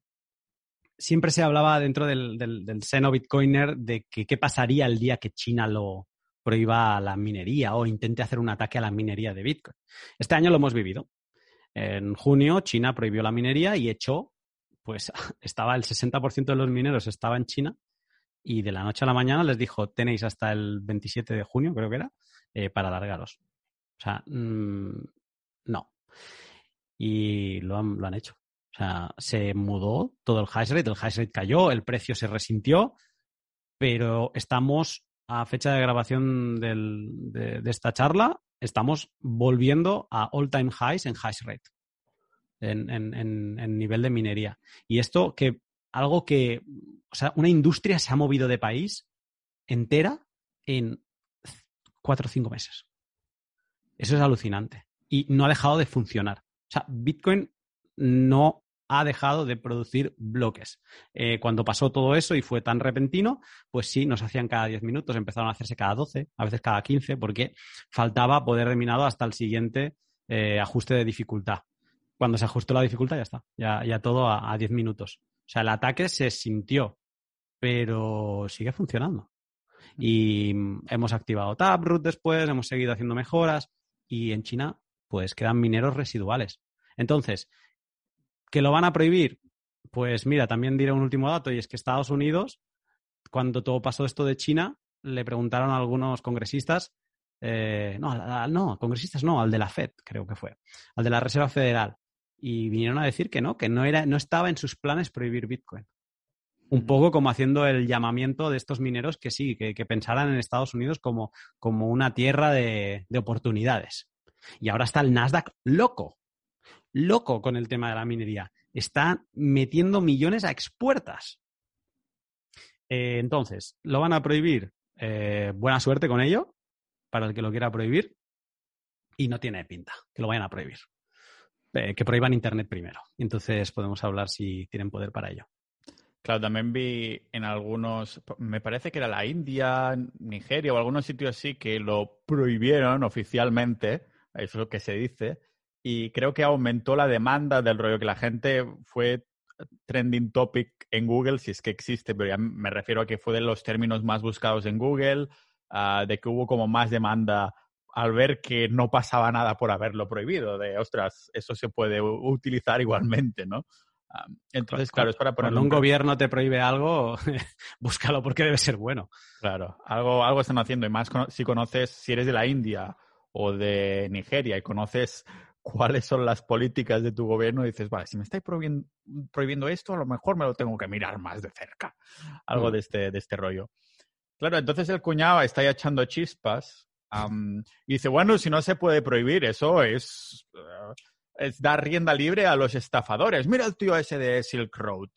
siempre se hablaba dentro del, del, seno Bitcoiner de que qué pasaría el día que China lo prohíba la minería o intente hacer un ataque a la minería de Bitcoin. Este año lo hemos vivido. En junio China prohibió la minería y echó, pues estaba el 60% de los mineros estaba en China y de la noche a la mañana les dijo, tenéis hasta el 27 de junio, creo que era, eh, para alargaros. O sea, mm, no. Y lo han, lo han hecho. O sea, se mudó todo el hash rate, el hash rate cayó, el precio se resintió, pero estamos a fecha de grabación de, esta charla estamos volviendo a all-time highs en hash rate, en, nivel de minería. Y esto que, algo que, o sea, una industria se ha movido de país entera en cuatro o cinco meses. Eso es alucinante. Y no ha dejado de funcionar. O sea, Bitcoin no ha dejado de producir bloques. Eh, cuando pasó todo eso y fue tan repentino, pues sí, nos hacían cada 10 minutos, empezaron a hacerse cada 12, a veces cada 15, porque faltaba poder de minado hasta el siguiente eh, ajuste de dificultad. Cuando se ajustó la dificultad ya está, ya, ya todo a, a 10 minutos. O sea, el ataque se sintió, pero sigue funcionando. Y hemos activado Taproot después, hemos seguido haciendo mejoras y en China pues quedan mineros residuales. Entonces, ¿Que lo van a prohibir? Pues mira, también diré un último dato y es que Estados Unidos, cuando todo pasó esto de China, le preguntaron a algunos congresistas, eh, no, no, congresistas no, al de la Fed creo que fue, al de la Reserva Federal, y vinieron a decir que no, que no, era, no estaba en sus planes prohibir Bitcoin. Un poco como haciendo el llamamiento de estos mineros que sí, que, pensaran en Estados Unidos como, como una tierra de, de oportunidades. Y ahora está el Nasdaq loco, loco con el tema de la minería. Está metiendo millones a expuertas. Eh, entonces, ¿lo van a prohibir? Eh, buena suerte con ello, para el que lo quiera prohibir. Y no tiene pinta que lo vayan a prohibir. Eh, que prohíban Internet primero. Entonces podemos hablar si tienen poder para ello.
Claro, también vi en algunos, me parece que era la India, Nigeria o algunos sitios así que lo prohibieron oficialmente, eso es lo que se dice, y creo que aumentó la demanda del rollo que la gente fue trending topic en Google, si es que existe, pero ya me refiero a que fue de los términos más buscados en Google, ah, de que hubo como más demanda al ver que no pasaba nada por haberlo prohibido, de, ostras, eso se puede utilizar igualmente, ¿no? Ah, entonces, claro, es para poner...
Cuando un gobierno te prohíbe algo, búscalo porque debe ser bueno.
Claro, algo, algo están haciendo, y más si conoces, si eres de la India o de Nigeria y conoces cuáles son las políticas de tu gobierno y dices, vale, si me estáis prohibiendo, esto, a lo mejor me lo tengo que mirar más de cerca. Algo mm. de, este, de este rollo. Claro, entonces el cuñado está ya echando chispas y dice, bueno, si no se puede prohibir, eso es, eh, es dar rienda libre a los estafadores. Mira el tío ese de Silk Road.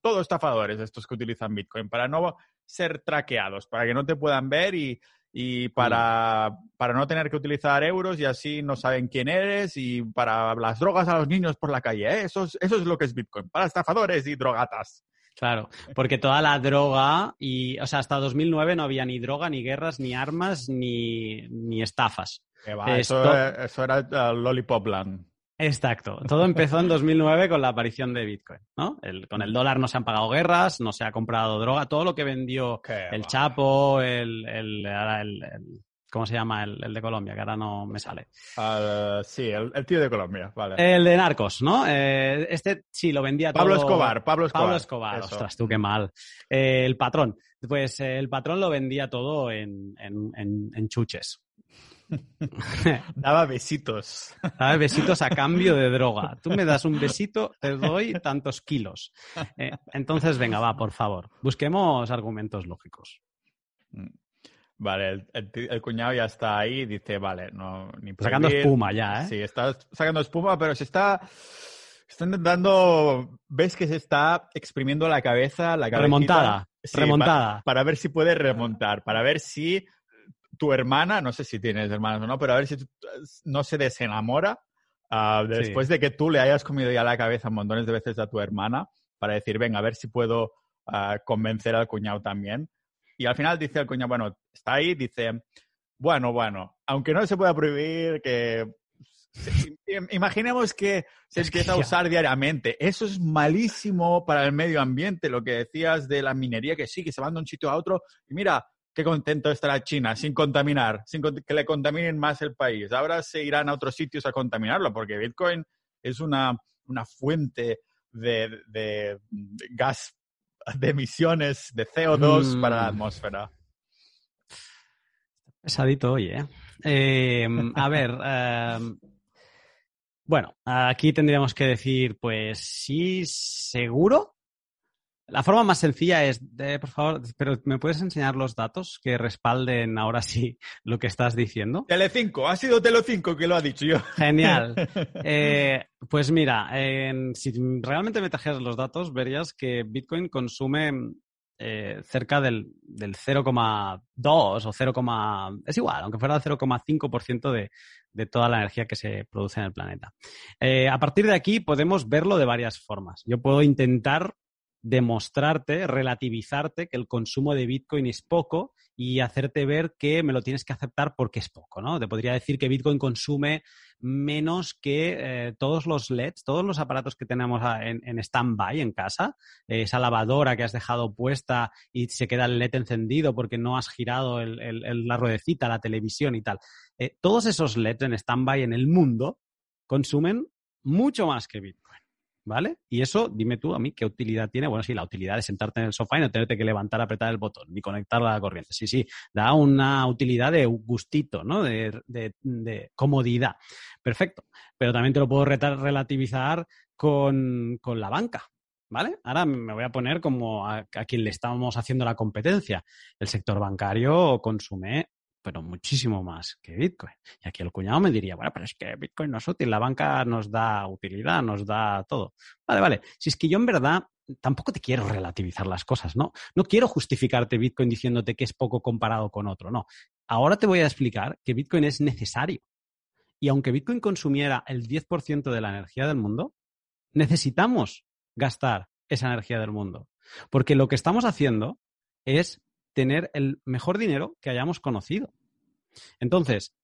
Todos estafadores estos que utilizan Bitcoin para no ser traqueados, para que no te puedan ver y y para, para no tener que utilizar euros y así no saben quién eres y para las drogas a los niños por la calle. ¿eh? Eso, es, eso es lo que es Bitcoin, para estafadores y drogatas.
Claro, porque toda la droga y, o sea, hasta 2009 no había ni droga, ni guerras, ni armas, ni, ni estafas.
eso, eso, era el Lollipop Land.
Exacto. Todo empezó en 2009 con la aparición de Bitcoin, ¿no? con el dólar no se han pagado guerras, no se ha comprado droga, todo lo que vendió el Chapo, el, ¿Cómo se llama el, de Colombia? Que ahora no me sale.
sí, el, tío de Colombia, vale.
El de Narcos, ¿no? Eh, este sí, lo vendía
Pablo Escobar, Pablo Escobar.
Pablo Escobar, ostras, tú qué mal. Eh, el patrón. Pues eh, el patrón lo vendía todo en, en chuches.
Daba besitos.
Daba besitos a cambio de droga. Tú me das un besito, te doy tantos kilos. entonces, venga, va, por favor. Busquemos argumentos lógicos.
Mm. Vale, el, cuñado ya está ahí dice, vale, no,
ni Sacando espuma ya, ¿eh?
Sí, está sacando espuma, pero se está, está intentando, ves que se está exprimiendo la cabeza, la
Remontada, remontada.
Para, ver si puede remontar, para ver si tu hermana, no sé si tienes hermanas o no, pero a ver si no se desenamora ah, después de que tú le hayas comido ya la cabeza montones de veces a tu hermana para decir, venga, a ver si puedo ah, convencer al cuñado también. Y al final dice el cuñado, bueno, está ahí, dice, bueno, bueno, aunque no se pueda prohibir que... Imaginemos que se empieza a usar diariamente. Eso es malísimo para el medio ambiente, lo que decías de la minería, que sí, que se van de un sitio a otro. Y mira, qué contento estará China, sin contaminar, sin que le contaminen más el país. Ahora se irán a otros sitios a contaminarlo, porque Bitcoin es una, una fuente de, de, gas de emisiones de CO2 para la mm. atmósfera.
Pesadito hoy, ¿eh? Em, a ver, em, bueno, aquí tendríamos que decir, pues sí, seguro, la forma más sencilla es, por favor, pero ¿me puedes enseñar los datos que respalden ahora sí lo que estás diciendo?
Telecinco, ha sido Telecinco que lo ha dicho yo.
Genial. Eh, pues mira, si realmente me trajeras los datos, verías que Bitcoin consume eh, cerca del, 0,2 o 0, es igual, aunque fuera el 0,5% de, de toda la energía que se produce en el planeta. Eh, a partir de aquí podemos verlo de varias formas. Yo puedo intentar demostrarte, relativizarte que el consumo de Bitcoin es poco y hacerte ver que me lo tienes que aceptar porque es poco, ¿no? Te podría decir que Bitcoin consume menos que eh, todos los LEDs, todos los aparatos que tenemos en, en stand-by en casa, esa lavadora que has dejado puesta y se queda el LED encendido porque no has girado la ruedecita, la televisión y tal. Eh, todos esos LEDs en stand-by en el mundo consumen mucho más que Bitcoin. ¿Vale? Y eso, dime tú a mí, ¿qué utilidad tiene? Bueno, sí, la utilidad de sentarte en el sofá y no tenerte que levantar, apretar el botón, ni conectarla a la corriente. Sí, sí, da una utilidad de gustito, ¿no? De, de, comodidad. Perfecto. Pero también te lo puedo relativizar con, con la banca. ¿Vale? Ahora me voy a poner como a, a, quien le estamos haciendo la competencia. El sector bancario consume pero muchísimo más que Bitcoin. Y aquí el cuñado me diría, bueno, pero es que Bitcoin no es útil, la banca nos da utilidad, nos da todo. Vale, vale. Si es que yo en verdad tampoco te quiero relativizar las cosas, ¿no? No quiero justificarte Bitcoin diciéndote que es poco comparado con otro, no. Ahora te voy a explicar que Bitcoin es necesario. Y aunque Bitcoin consumiera el 10% de la energía del mundo, necesitamos gastar esa energía del mundo. Porque lo que estamos haciendo es tener el mejor dinero que hayamos conocido. Entonces,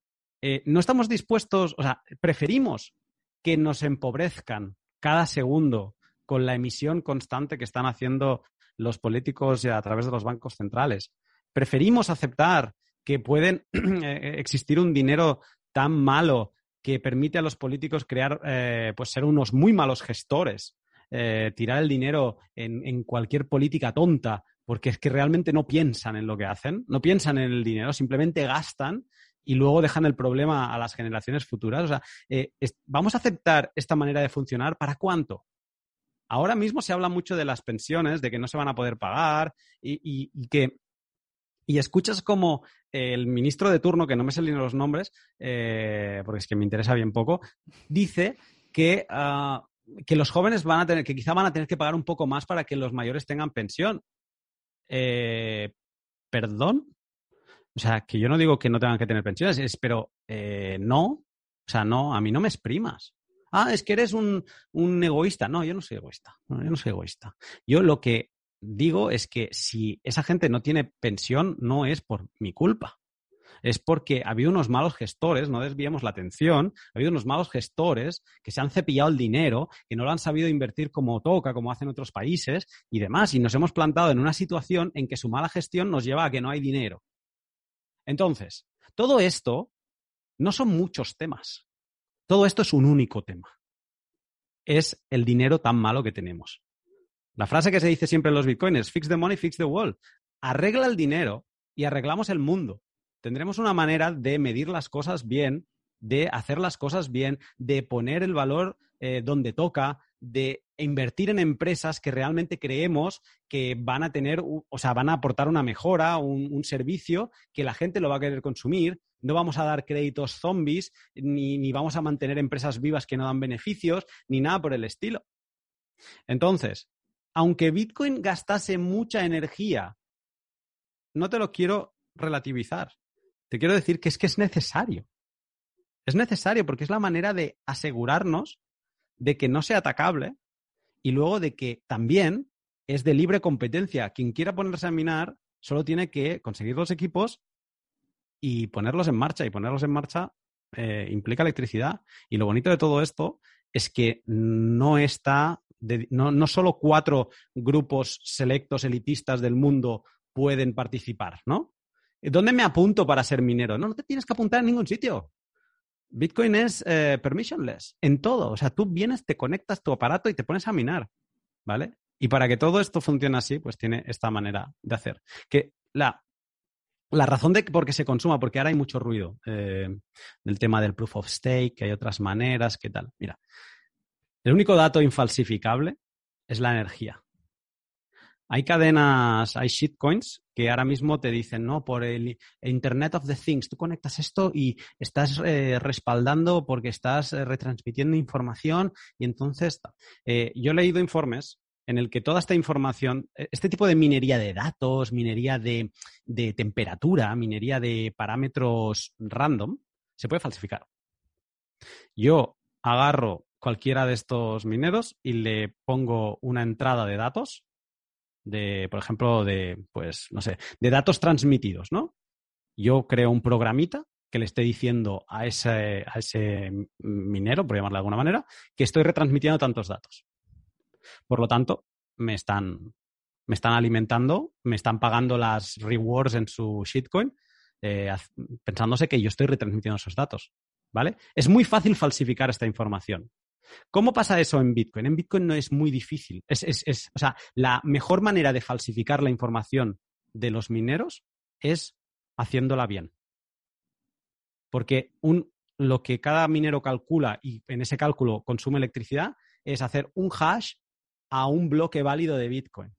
eh, no estamos dispuestos, o sea, preferimos que nos empobrezcan cada segundo con la emisión constante que están haciendo los políticos a través de los bancos centrales. Preferimos aceptar que pueden eh, existir un dinero tan malo que permite a los políticos crear, eh, pues ser unos muy malos gestores, tirar el dinero en, cualquier política tonta porque es que realmente no piensan en lo que hacen, no piensan en el dinero, simplemente gastan y luego dejan el problema a las generaciones futuras. O sea, eh, vamos a aceptar esta manera de funcionar para cuánto. Ahora mismo se habla mucho de las pensiones, de que no se van a poder pagar y, que y escuchas como el ministro de turno, que no me salen los nombres, eh, porque es que me interesa bien poco, dice que, ah, que los jóvenes van a tener, que quizá van a tener que pagar un poco más para que los mayores tengan pensión. Eh, ¿Perdón? O sea, que yo no digo que no tengan que tener pensiones, pero eh, no. O sea, no, a mí no me exprimas. Ah, es que eres un, un egoísta. No, yo no soy egoísta. yo no soy egoísta. Yo lo que digo es que si esa gente no tiene pensión, no es por mi culpa es porque ha habido unos malos gestores, no desviemos la atención, ha habido unos malos gestores que se han cepillado el dinero, que no lo han sabido invertir como toca, como hacen otros países y demás, y nos hemos plantado en una situación en que su mala gestión nos lleva a que no hay dinero. Entonces, Todo esto no son muchos temas. Todo esto es un único tema. Es el dinero tan malo que tenemos. La frase que se dice siempre en los bitcoins, fix the money, fix the world. Arregla el dinero y arreglamos el mundo. Tendremos una manera de medir las cosas bien, de hacer las cosas bien, de poner el valor eh, donde toca, de invertir en empresas que realmente creemos que van a tener, o sea, van a aportar una mejora, un, servicio que la gente lo va a querer consumir. No vamos a dar créditos zombies, ni, ni vamos a mantener empresas vivas que no dan beneficios, ni nada por el estilo. Entonces, aunque Bitcoin gastase mucha energía, no te lo quiero relativizar. Te quiero decir que es que es necesario. Es necesario porque es la manera de asegurarnos de que no sea atacable y luego de que también es de libre competencia. Quien quiera ponerse a minar solo tiene que conseguir los equipos y ponerlos en marcha. Y ponerlos en marcha eh, implica electricidad. Y lo bonito de todo esto es que no está, no, no solo cuatro grupos selectos elitistas del mundo pueden participar, ¿no? ¿Dónde me apunto para ser minero? No, no te tienes que apuntar en ningún sitio. Bitcoin es eh, permissionless en todo. O sea, tú vienes, te conectas tu aparato y te pones a minar, ¿vale? Y para que todo esto funcione así, pues tiene esta manera de hacer. Que la, la razón de por qué se consuma, porque ahora hay mucho ruido eh, del tema del proof of stake, que hay otras maneras, ¿qué tal? Mira, el único dato infalsificable es la energía. Hay cadenas, hay shitcoins que ahora mismo te dicen, no, por el Internet of the Things, tú conectas esto y estás eh, respaldando porque estás eh, retransmitiendo información y entonces eh, yo he leído informes en el que toda esta información, este tipo de minería de datos, minería de, de temperatura, minería de parámetros random, se puede falsificar. Yo agarro cualquiera de estos mineros y le pongo una entrada de datos de, por ejemplo, de, pues, no sé, de datos transmitidos, ¿no? Yo creo un programita que le esté diciendo a ese, a ese minero, por llamarlo de alguna manera, que estoy retransmitiendo tantos datos. Por lo tanto, me están, me están alimentando, me están pagando las rewards en su shitcoin, eh, pensándose que yo estoy retransmitiendo esos datos. ¿Vale? Es muy fácil falsificar esta información. ¿Cómo pasa eso en Bitcoin? En Bitcoin no es muy difícil. O sea, la mejor manera de falsificar la información de los mineros es haciéndola bien. Porque lo que cada minero calcula y en ese cálculo consume electricidad es hacer un hash a un bloque válido de Bitcoin.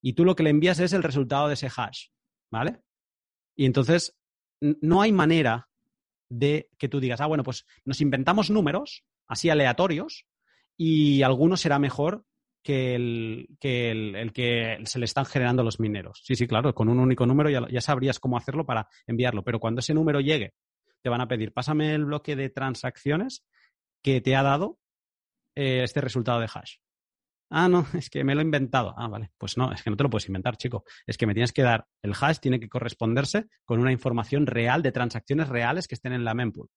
Y tú lo que le envías es el resultado de ese hash, ¿vale? Y entonces no hay manera de que tú digas, ah, bueno, pues nos inventamos números así aleatorios y alguno será mejor que el que, se le están generando los mineros. Sí, sí, claro, con un único número ya, sabrías cómo hacerlo para enviarlo, pero cuando ese número llegue, te van a pedir, pásame el bloque de transacciones que te ha dado eh, este resultado de hash. Ah, no, es que me lo he inventado. Ah, vale. Pues no, es que no te lo puedes inventar, chico. Es que me tienes que dar el hash, tiene que corresponderse con una información real de transacciones reales que estén en la mempool.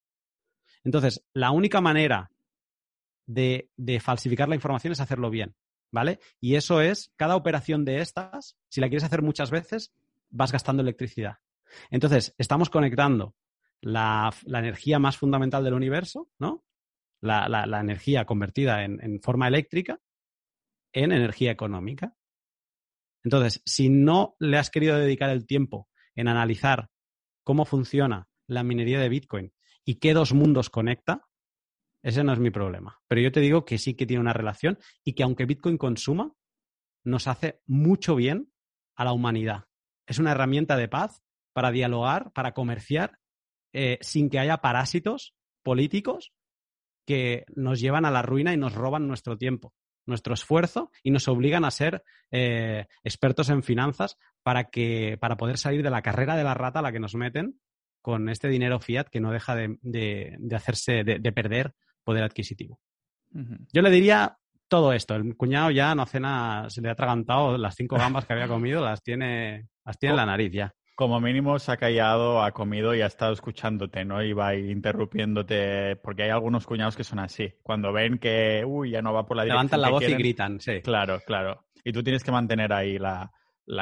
Entonces, la única manera de, falsificar la información es hacerlo bien, ¿vale? Y eso es, cada operación de estas, si la quieres hacer muchas veces, vas gastando electricidad. Entonces, estamos conectando la, energía más fundamental del universo, ¿no? La, energía convertida en, forma eléctrica en energía económica. Entonces, si no le has querido dedicar el tiempo en analizar cómo funciona la minería de Bitcoin y qué dos mundos conecta, ese no es mi problema. Pero yo te digo que sí que tiene una relación y que aunque Bitcoin consuma, nos hace mucho bien a la humanidad. Es una herramienta de paz para dialogar, para comerciar, eh, sin que haya parásitos políticos que nos llevan a la ruina y nos roban nuestro tiempo, nuestro esfuerzo y nos obligan a ser eh, expertos en finanzas para, que, para poder salir de la carrera de la rata a la que nos meten con este dinero fiat que no deja de, hacerse, de, perder poder adquisitivo. Yo le diría todo esto. El cuñado ya no hace nada, se le ha atragantado las cinco gambas que había comido, las tiene, las tiene en la nariz ya.
Como mínimo se ha callado, ha comido y ha estado escuchándote, ¿no? Y va interrumpiéndote, porque hay algunos cuñados que son así. Cuando ven que, uy, ya no va por la
dirección Levantan la voz y gritan, sí.
Claro, claro. Y tú tienes que mantener ahí la,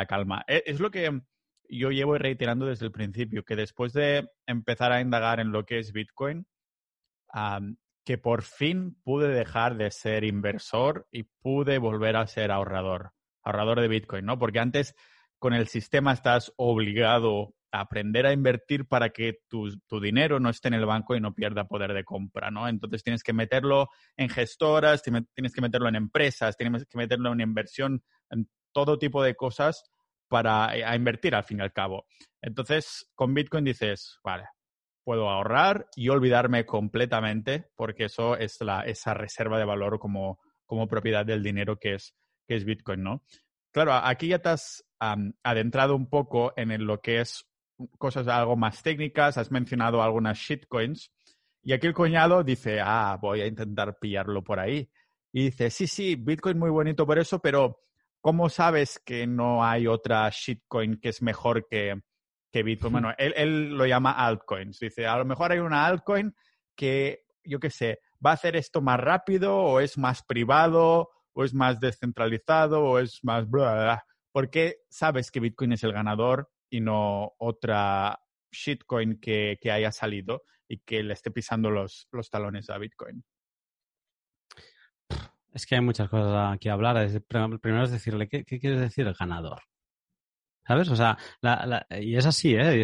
calma. E, es, lo que yo llevo reiterando desde el principio, que después de empezar a indagar en lo que es Bitcoin, que por fin pude dejar de ser inversor y pude volver a ser ahorrador, ahorrador de Bitcoin, ¿no? Porque antes con el sistema estás obligado a aprender a invertir para que tu, tu, dinero no esté en el banco y no pierda poder de compra, ¿no? Entonces tienes que meterlo en gestoras, tienes que meterlo en empresas, tienes que meterlo en inversión, en todo tipo de cosas para eh, invertir al fin y al cabo. Entonces, con Bitcoin dices, vale, puedo ahorrar y olvidarme completamente, porque eso es la, esa reserva de valor como, como propiedad del dinero que es, que es Bitcoin, ¿no? Claro, aquí ya te has adentrado un poco en lo que es cosas algo más técnicas, has mencionado algunas shitcoins, y aquí el coñado dice, ah, voy a intentar pillarlo por ahí. Y dice, sí, sí, Bitcoin muy bonito por eso, pero ¿cómo sabes que no hay otra shitcoin que es mejor que, que Bitcoin. Bueno, él, él, lo llama altcoins. Dice, a lo mejor hay una altcoin que, yo qué sé, va a hacer esto más rápido o es más privado o es más descentralizado o es más... Bla, ¿Por qué sabes que Bitcoin es el ganador y no otra shitcoin que, que haya salido y que le esté pisando los, los talones a Bitcoin?
Es que hay muchas cosas que hablar. Primero es decirle, ¿qué, qué quieres decir el ganador? ¿Sabes? O sea, y es así, ¿eh?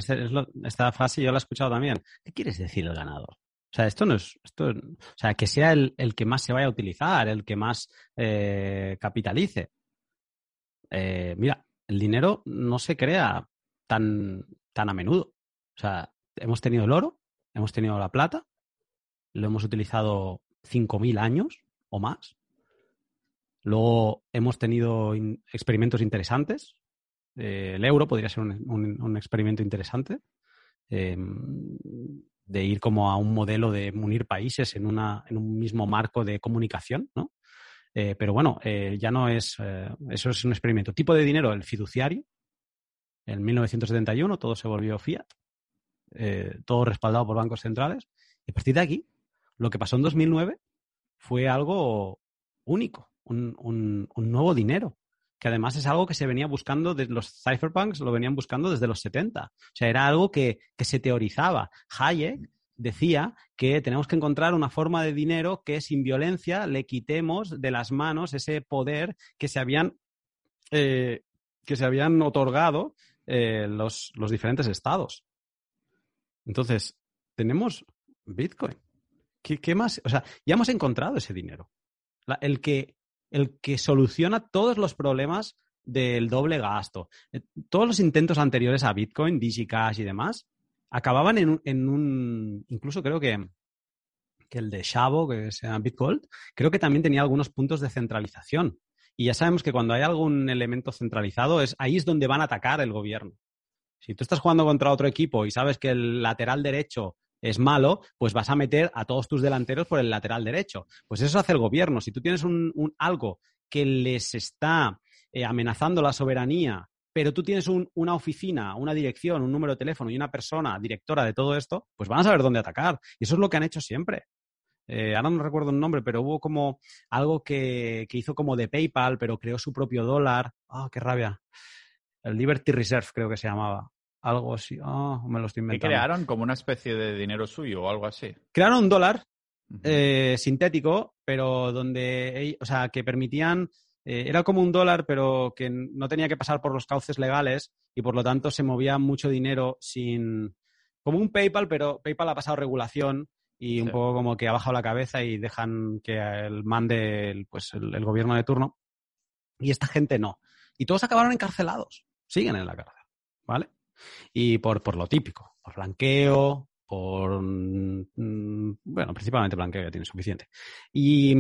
esta frase yo la he escuchado también. ¿Qué quieres decir el ganador? O sea, esto no es, esto, o sea, que sea el, que más se vaya a utilizar, el que más eh, capitalice. Eh, mira, el dinero no se crea tan, tan a menudo. O sea, hemos tenido el oro, hemos tenido la plata, lo hemos utilizado 5.000 años o más. Luego hemos tenido experimentos interesantes, eh, el euro podría ser un, experimento interesante eh, de ir como a un modelo de unir países en, un mismo marco de comunicación, ¿no? Eh, pero bueno, ya no es, eso es un experimento. Tipo de dinero, el fiduciario. En 1971 todo se volvió fiat, todo respaldado por bancos centrales. Y a partir de aquí, lo que pasó en 2009 fue algo único, un nuevo dinero que además es algo que se venía buscando, los cypherpunks lo venían buscando desde los 70. O sea, era algo que, se teorizaba. Hayek decía que tenemos que encontrar una forma de dinero que sin violencia le quitemos de las manos ese poder que se habían, eh, que se habían otorgado eh, los, los diferentes estados. Entonces, tenemos Bitcoin. ¿Qué, ¿Qué, más? O sea, ya hemos encontrado ese dinero. el que el que soluciona todos los problemas del doble gasto. Eh, todos los intentos anteriores a Bitcoin, DigiCash y demás, acababan en un, incluso creo que, que el de Shavo, que se llama Bitgold, creo que también tenía algunos puntos de centralización. Y ya sabemos que cuando hay algún elemento centralizado, es, ahí es donde van a atacar el gobierno. Si tú estás jugando contra otro equipo y sabes que el lateral derecho es malo, pues vas a meter a todos tus delanteros por el lateral derecho. Pues eso hace el gobierno. Si tú tienes un, algo que les está eh, amenazando la soberanía, pero tú tienes una oficina, una dirección, un número de teléfono y una persona directora de todo esto, pues van a saber dónde atacar. Y eso es lo que han hecho siempre. Eh, ahora no recuerdo un nombre, pero hubo como algo que, que hizo como de PayPal, pero creó su propio dólar. ¡Ah, qué rabia! El Liberty Reserve creo que se llamaba. Algo así. Ah, me lo estoy inventando.
¿Y crearon como una especie de dinero suyo o algo así?
Crearon un dólar eh, sintético, pero donde, o sea, que permitían, eh, era como un dólar, pero que no tenía que pasar por los cauces legales y por lo tanto se movía mucho dinero sin, como un PayPal, pero PayPal ha pasado regulación y un poco como que ha bajado la cabeza y dejan que el mande el, pues, el gobierno de turno. Y esta gente no. Y todos acabaron encarcelados. Siguen en la cárcel. ¿Vale? Y por, por lo típico, por blanqueo, por, mm, bueno, principalmente blanqueo ya tiene suficiente. Y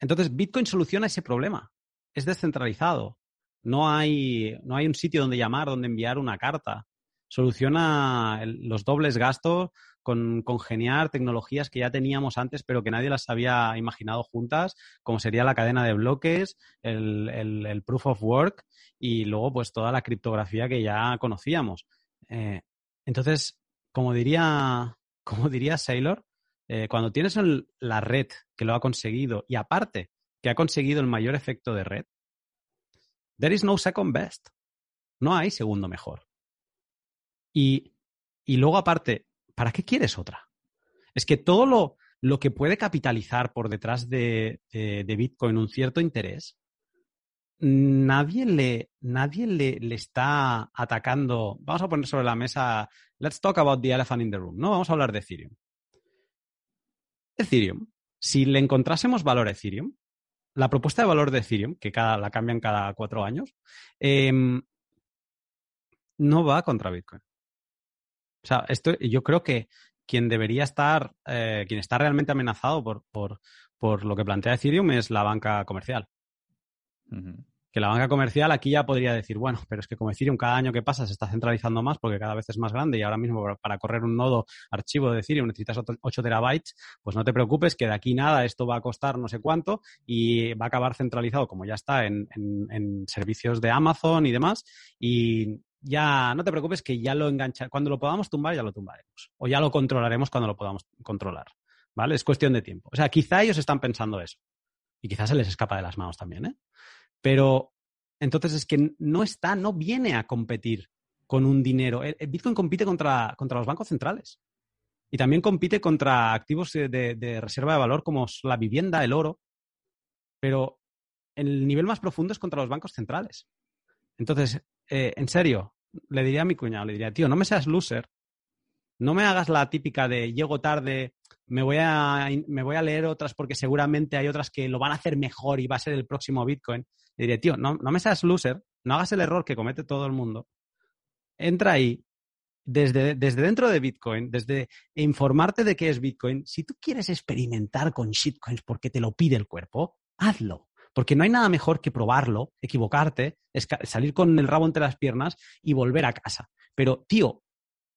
entonces Bitcoin soluciona ese problema. Es descentralizado. No hay, no hay un sitio donde llamar, donde enviar una carta. Soluciona los dobles gastos con congeniar tecnologías que ya teníamos antes, pero que nadie las había imaginado juntas, como sería la cadena de bloques, el, el, proof of work y luego pues toda la criptografía que ya conocíamos. Eh, entonces, como diría, como diría Saylor, eh, cuando tienes la red que lo ha conseguido y aparte que ha conseguido el mayor efecto de red, there is no second best. No hay segundo mejor. Y, luego, aparte, ¿para qué quieres otra? Es que todo lo, lo que puede capitalizar por detrás de, de, Bitcoin un cierto interés, nadie le, nadie le, le, está atacando. Vamos a poner sobre la mesa, let's talk about the elephant in the room, ¿no? Vamos a hablar de Ethereum. Ethereum, si le encontrásemos valor a Ethereum, la propuesta de valor de Ethereum, que cada, la cambian cada cuatro años, em, no va contra Bitcoin. O sea, esto, yo creo que quien debería estar, eh, quien está realmente amenazado por, por, por, lo que plantea Ethereum es la banca comercial. Que la banca comercial aquí ya podría decir, bueno, pero es que como Ethereum cada año que pasa se está centralizando más porque cada vez es más grande y ahora mismo para correr un nodo archivo de Ethereum necesitas 8 terabytes, pues no te preocupes que de aquí nada esto va a costar no sé cuánto y va a acabar centralizado como ya está en, servicios de Amazon y demás y ya no te preocupes que ya lo engancha, cuando lo podamos tumbar ya lo tumbaremos o ya lo controlaremos cuando lo podamos controlar, ¿vale? Es cuestión de tiempo. O sea, quizá ellos están pensando eso y quizás se les escapa de las manos también, ¿eh? Pero entonces es que no está, no viene a competir con un dinero. El Bitcoin compite contra, contra los bancos centrales. Y también compite contra activos de, reserva de valor como la vivienda, el oro. Pero el nivel más profundo es contra los bancos centrales. Entonces, eh, en serio, le diría a mi cuñado, le diría, tío, no me seas loser, no me hagas la típica de llego tarde, me voy a, me voy a leer otras porque seguramente hay otras que lo van a hacer mejor y va a ser el próximo Bitcoin. Le diré, tío, no, no me seas loser, no hagas el error que comete todo el mundo. Entra ahí, desde, desde, dentro de Bitcoin, desde informarte de qué es Bitcoin, si tú quieres experimentar con shitcoins porque te lo pide el cuerpo, hazlo. Porque no hay nada mejor que probarlo, equivocarte, salir con el rabo entre las piernas y volver a casa. Pero, tío,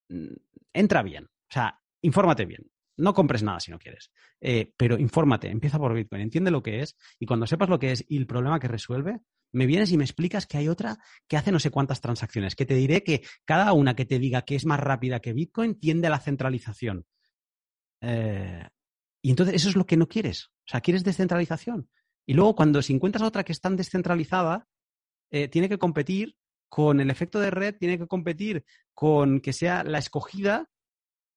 mm, entra bien. O sea, infórmate bien. No compres nada si no quieres. Eh, pero infórmate, empieza por Bitcoin, entiende lo que es y cuando sepas lo que es y el problema que resuelve, me vienes y me explicas que hay otra que hace no sé cuántas transacciones, que te diré que cada una que te diga que es más rápida que Bitcoin tiende a la centralización. Eh, y entonces eso es lo que no quieres. O sea, quieres descentralización. Y luego cuando si encuentras otra que es tan descentralizada, eh, tiene que competir con el efecto de red, tiene que competir con que sea la escogida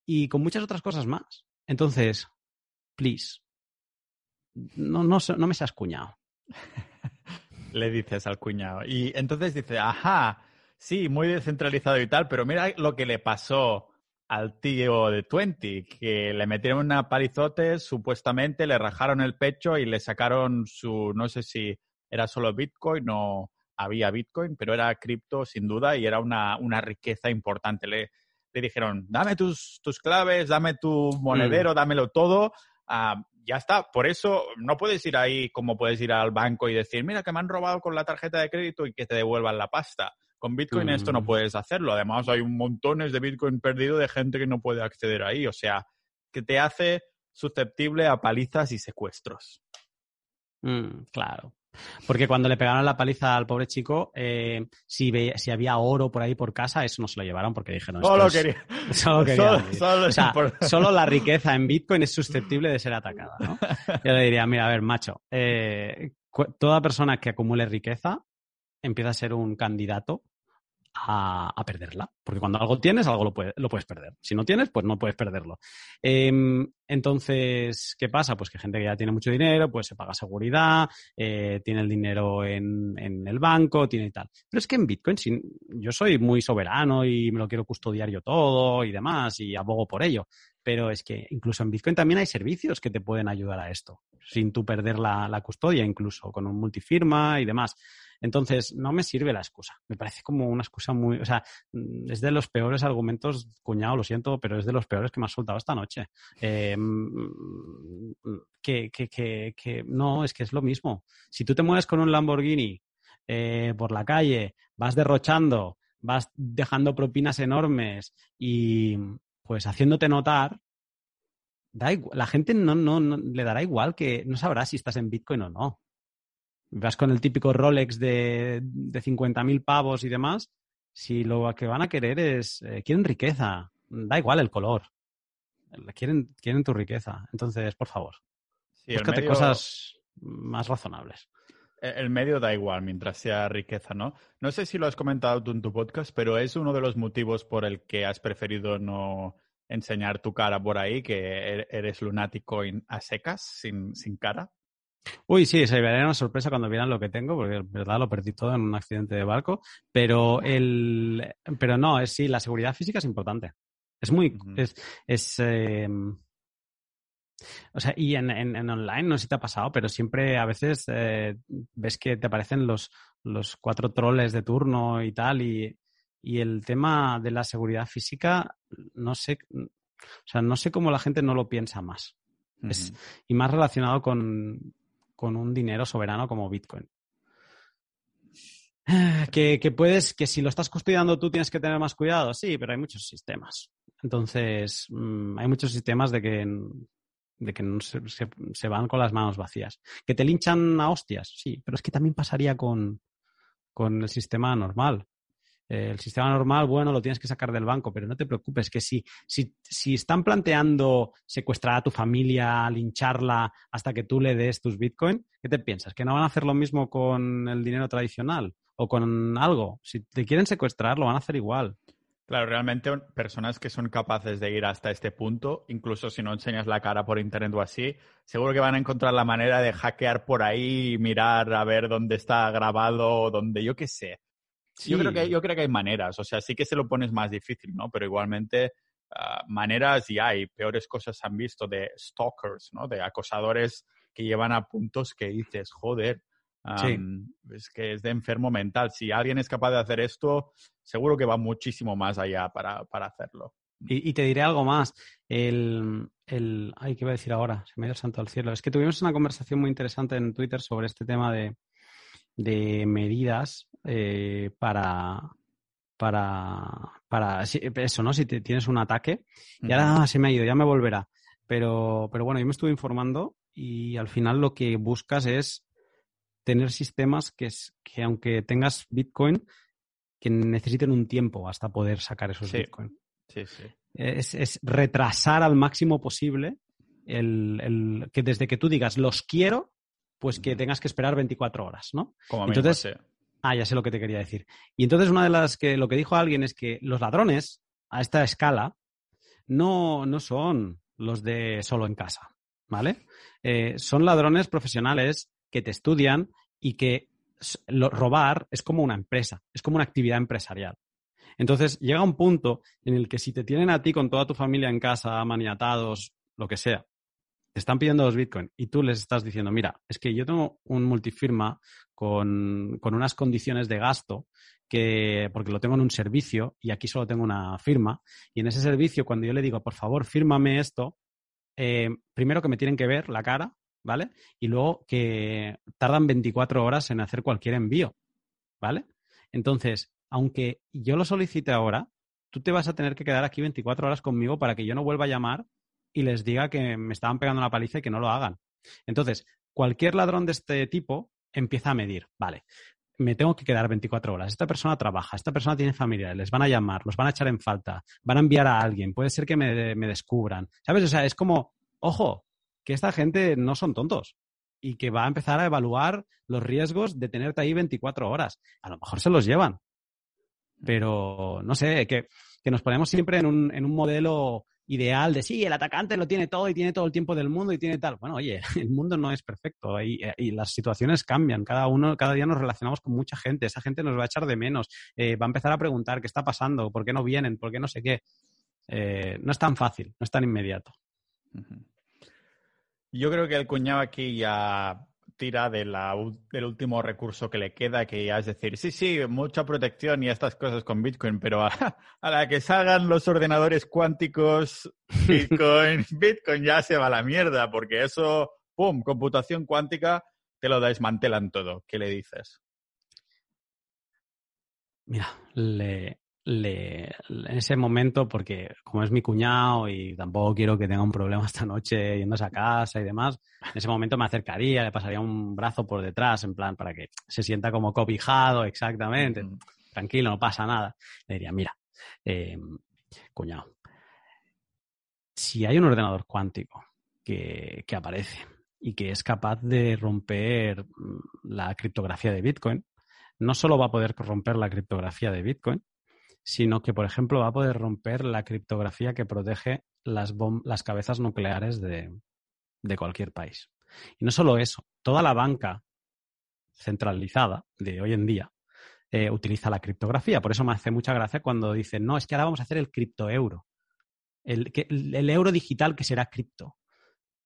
y con muchas otras cosas más. Entonces, please, no, no, no me seas cuñado.
Le dices al cuñado. Y entonces dice, ajá, sí, muy descentralizado y tal, pero mira lo que le pasó al tío de Twenty, que le metieron una palizote, supuestamente le rajaron el pecho y le sacaron su, no sé si era solo Bitcoin o había Bitcoin, pero era cripto sin duda y era una, una riqueza importante. Le, le dijeron, dame tus, tus claves, dame tu monedero, mm. dámelo todo. Ah, ya está. Por eso no puedes ir ahí como puedes ir al banco y decir, mira que me han robado con la tarjeta de crédito y que te devuelvan la pasta. Con Bitcoin esto no mm. puedes hacerlo. Además, hay un montones de Bitcoin perdido de gente que no puede acceder ahí. O sea, que te hace susceptible a palizas y secuestros.
Mm, claro. Porque cuando le pegaron la paliza al pobre chico, eh, si, si había oro por ahí por casa, eso no se lo llevaron porque dijeron...
Solo quería.
Solo quería. Solo, la riqueza en Bitcoin es susceptible de ser atacada, ¿no? Yo le diría, mira, a ver, macho, eh, toda persona que acumule riqueza empieza a ser un candidato a, perderla. Porque cuando algo tienes, algo lo, lo, puedes perder. Si no tienes, pues no puedes perderlo. Em, entonces, ¿qué pasa? Pues que gente que ya tiene mucho dinero, pues se paga seguridad, eh, tiene el dinero en, en, el banco, tiene y tal. Pero es que en Bitcoin, yo soy muy soberano y me lo quiero custodiar yo todo y demás y abogo por ello. Pero es que incluso en Bitcoin también hay servicios que te pueden ayudar a esto, sin tú perder la, la custodia, incluso con un multifirma y demás. Entonces, no me sirve la excusa. Me parece como una excusa muy. O sea, mm, es de los peores argumentos, cuñado, lo siento, pero es de los peores que me has soltado esta noche. Eh, mm, que, que, que, que, no, es que es lo mismo. Si tú te mueves con un Lamborghini eh, por la calle, vas derrochando, vas dejando propinas enormes y pues haciéndote notar, da la gente no, no, no, le dará igual que no sabrá si estás en Bitcoin o no vas con el típico Rolex de, de 50.000 pavos y demás, si lo que van a querer es, eh, quieren riqueza, da igual el color, quieren, quieren tu riqueza. Entonces, por favor, sí, búscate cosas más razonables.
el medio da igual mientras sea riqueza, ¿no? No sé si lo has comentado tú en tu podcast, pero es uno de los motivos por el que has preferido no enseñar tu cara por ahí, que er-, eres lunático a secas, sin, sin cara.
Uy, sí, se vería una sorpresa cuando vieran lo que tengo, porque en verdad lo perdí todo en un accidente de barco. Pero el, pero no, es sí, la seguridad física es importante. Es muy, es, es em, o sea, y en, en, online, no sé si te ha pasado, pero siempre a veces eh, ves que te aparecen los, los cuatro troles de turno y tal, y, y el tema de la seguridad física, no sé, o sea, no sé cómo la gente no lo piensa más. es, y más relacionado con, con un dinero soberano como Bitcoin. Que, puedes, que si lo estás custodiando tú tienes que tener más cuidado, sí, pero hay muchos sistemas. Entonces, mm, hay muchos sistemas de que, de que no se, se, van con las manos vacías. ¿Que te linchan a hostias? Sí, pero es que también pasaría con, con el sistema normal. Eh, el sistema normal, bueno, lo tienes que sacar del banco, pero no te preocupes, que si, si, si están planteando secuestrar a tu familia, lincharla hasta que tú le des tus bitcoins, ¿qué te piensas? ¿Que no van a hacer lo mismo con el dinero tradicional o con algo? Si te quieren secuestrar, lo van a hacer igual.
Claro, realmente personas que son capaces de ir hasta este punto, incluso si no enseñas la cara por internet o así, seguro que van a encontrar la manera de hackear por ahí, mirar a ver dónde está grabado, dónde yo qué sé. Yo, creo que, yo creo que hay maneras, o sea, sí que se lo pones más difícil, ¿no? Pero igualmente ah, maneras y hay, peores cosas han visto de stalkers, ¿no? De acosadores que llevan a puntos que dices, joder, es que es de enfermo mental. Si alguien es capaz de hacer esto, seguro que va muchísimo más allá para, para hacerlo.
Y, te diré algo más. El, el, ay, ¿qué iba a decir ahora? Se me dio el santo al cielo. Es que tuvimos una conversación muy interesante en Twitter sobre este tema de, de medidas eh, para, para, para eso, ¿no? Si tienes un ataque. Y ahora se me ha ido, ya me volverá. Pero, pero bueno, yo me estuve informando y al final lo que buscas es tener sistemas que, es, que aunque tengas Bitcoin, que necesiten un tiempo hasta poder sacar esos Bitcoin.
Sí, sí.
Es, es, retrasar al máximo posible el, el, que desde que tú digas los quiero pues que tengas que esperar 24 horas, ¿no?
Como entonces,
ah, ya sé lo que te quería decir. Y entonces una de las que lo que dijo alguien es que los ladrones a esta escala no, no son los de solo en casa, ¿vale? Eh, son ladrones profesionales que te estudian y que robar es como una empresa, es como una actividad empresarial. Entonces llega un punto en el que si te tienen a ti con toda tu familia en casa, maniatados, lo que sea, te están pidiendo los Bitcoin y tú les estás diciendo, mira, es que yo tengo un multifirma con, con unas condiciones de gasto que, porque lo tengo en un servicio y aquí solo tengo una firma. Y en ese servicio, cuando yo le digo, por favor, fírmame esto, eh, primero que me tienen que ver la cara, ¿vale? Y luego que tardan 24 horas en hacer cualquier envío, ¿vale? Entonces, aunque yo lo solicite ahora, tú te vas a tener que quedar aquí 24 horas conmigo para que yo no vuelva a llamar y les diga que me estaban pegando una paliza y que no lo hagan. Entonces, cualquier ladrón de este tipo empieza a medir, vale, me tengo que quedar 24 horas. Esta persona trabaja, esta persona tiene familia, les van a llamar, los van a echar en falta, van a enviar a alguien, puede ser que me, me descubran. ¿Sabes? O sea, es como, ojo, que esta gente no son tontos y que va a empezar a evaluar los riesgos de tenerte ahí 24 horas. A lo mejor se los llevan. Pero, no sé, que, que nos ponemos siempre en un, en un modelo ideal de sí, el atacante lo tiene todo y tiene todo el tiempo del mundo y tiene tal. Bueno, oye, el mundo no es perfecto y, y las situaciones cambian. Cada uno, cada día nos relacionamos con mucha gente. Esa gente nos va a echar de menos. Eh, va a empezar a preguntar qué está pasando, por qué no vienen, por qué no sé qué. Eh, no es tan fácil, no es tan inmediato.
Yo creo que el cuñado aquí ya tira de la, del último recurso que le queda, que ya es decir, sí, sí, mucha protección y estas cosas con Bitcoin, pero a, la que salgan los ordenadores cuánticos, Bitcoin, Bitcoin ya se va a la mierda, porque eso, ¡pum!, computación cuántica, te lo desmantelan todo. ¿Qué le dices?
Mira, le, le, en ese momento, porque como es mi cuñado y tampoco quiero que tenga un problema esta noche yéndose a casa y demás, en ese momento me acercaría, le pasaría un brazo por detrás, en plan, para que se sienta como cobijado, exactamente, tranquilo, no pasa nada. Le diría, mira, eh, cuñado, si hay un ordenador cuántico que, que aparece y que es capaz de romper mm, la criptografía de Bitcoin. No solo va a poder romper la criptografía de Bitcoin, sino que, por ejemplo, va a poder romper la criptografía que protege las, las cabezas nucleares de, de cualquier país. Y no solo eso, toda la banca centralizada de hoy en día eh, utiliza la criptografía. Por eso me hace mucha gracia cuando dicen, no, es que ahora vamos a hacer el criptoeuro. El, el, euro digital que será cripto.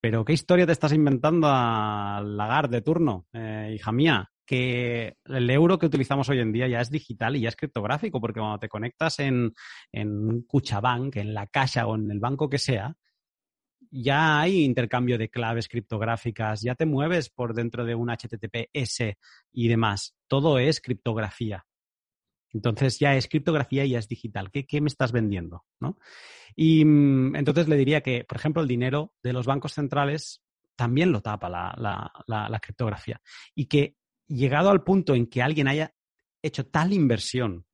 Pero ¿qué historia te estás inventando al lagar de turno, eh, hija mía? Que el euro que utilizamos hoy en día ya es digital y ya es criptográfico, porque cuando te conectas en, en Cuchabank, en la caja o en el banco que sea, ya hay intercambio de claves criptográficas, ya te mueves por dentro de un HTTPS y demás. Todo es criptografía. Entonces ya es criptografía y ya es digital. ¿Qué, me estás vendiendo? ¿no? Y mm, entonces le diría que, por ejemplo, el dinero de los bancos centrales también lo tapa la, criptografía. Y que llegado al punto en que alguien haya hecho tal inversión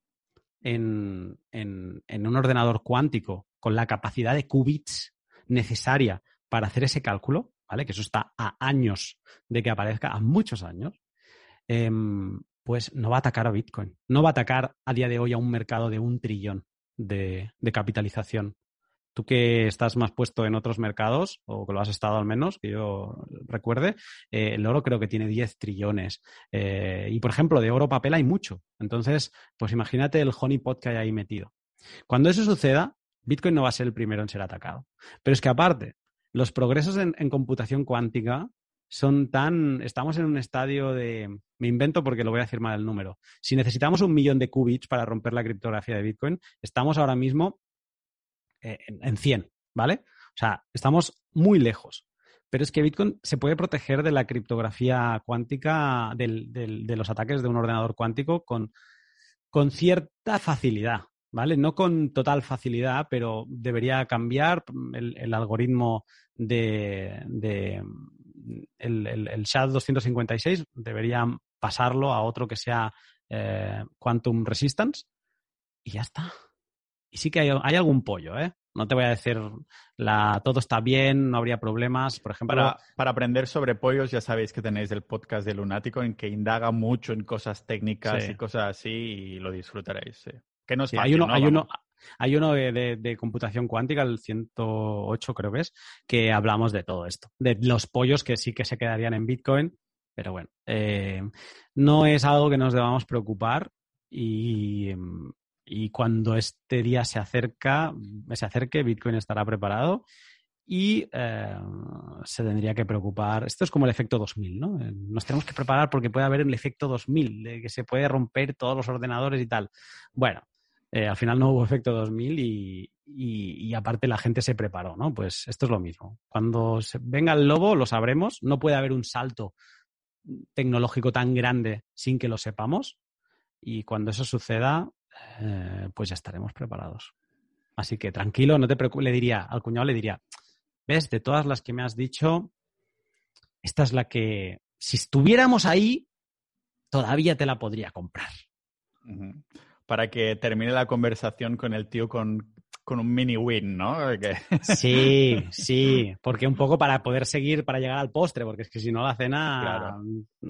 en, un ordenador cuántico con la capacidad de qubits necesaria para hacer ese cálculo, ¿vale? Que eso está a años de que aparezca, a muchos años, em, pues no va a atacar a Bitcoin. No va a atacar a día de hoy a un mercado de un trillón de, capitalización. Tú que estás más puesto en otros mercados, o que lo has estado al menos, que yo recuerde, eh, el oro creo que tiene 10 trillones. Eh, y por ejemplo, de oro papel hay mucho. Entonces, pues imagínate el honeypot que hay ahí metido. Cuando eso suceda, Bitcoin no va a ser el primero en ser atacado. Pero es que aparte, los progresos en, computación cuántica son tan. Estamos en un estadio de. Me invento porque lo voy a decir mal el número. Si necesitamos un millón de qubits para romper la criptografía de Bitcoin, estamos ahora mismo eh, en, 100, ¿vale? O sea, estamos muy lejos. Pero es que Bitcoin se puede proteger de la criptografía cuántica, de los ataques de un ordenador cuántico con, con cierta facilidad. ¿vale? No con total facilidad, pero debería cambiar el, algoritmo de, el, el, SHA-256, debería pasarlo a otro que sea eh, Quantum Resistance y ya está. Y sí que hay, algún pollo, ¿eh? No te voy a decir la, todo está bien, no habría problemas. Por ejemplo.
Para, aprender sobre pollos, ya sabéis que tenéis el podcast de Lunático en que indaga mucho en cosas técnicas y cosas así y lo disfrutaréis. Sí.
Que no hay uno, hay uno, hay uno de, computación cuántica, el 108 creo que es, que hablamos de todo esto, de los pollos que sí que se quedarían en Bitcoin, pero bueno, eh, no es algo que nos debamos preocupar y, cuando este día se acerca, se acerque, Bitcoin estará preparado y eh, se tendría que preocupar. Esto es como el efecto 2000, ¿no? Eh, nos tenemos que preparar porque puede haber el efecto 2000, de que se puede romper todos los ordenadores y tal. Bueno, eh, al final no hubo efecto 2000 y, aparte la gente se preparó, ¿no? Pues esto es lo mismo. Cuando venga el lobo lo sabremos, no puede haber un salto tecnológico tan grande sin que lo sepamos y cuando eso suceda, eh, pues ya estaremos preparados. Así que tranquilo, no te preocupes, le diría, al cuñado le diría, ves, de todas las que me has dicho, esta es la que, si estuviéramos ahí, todavía te la podría comprar
para que termine la conversación con el tío con, un mini win, ¿no?
Sí, sí, porque un poco para poder seguir, para llegar al postre, porque es que si no la cena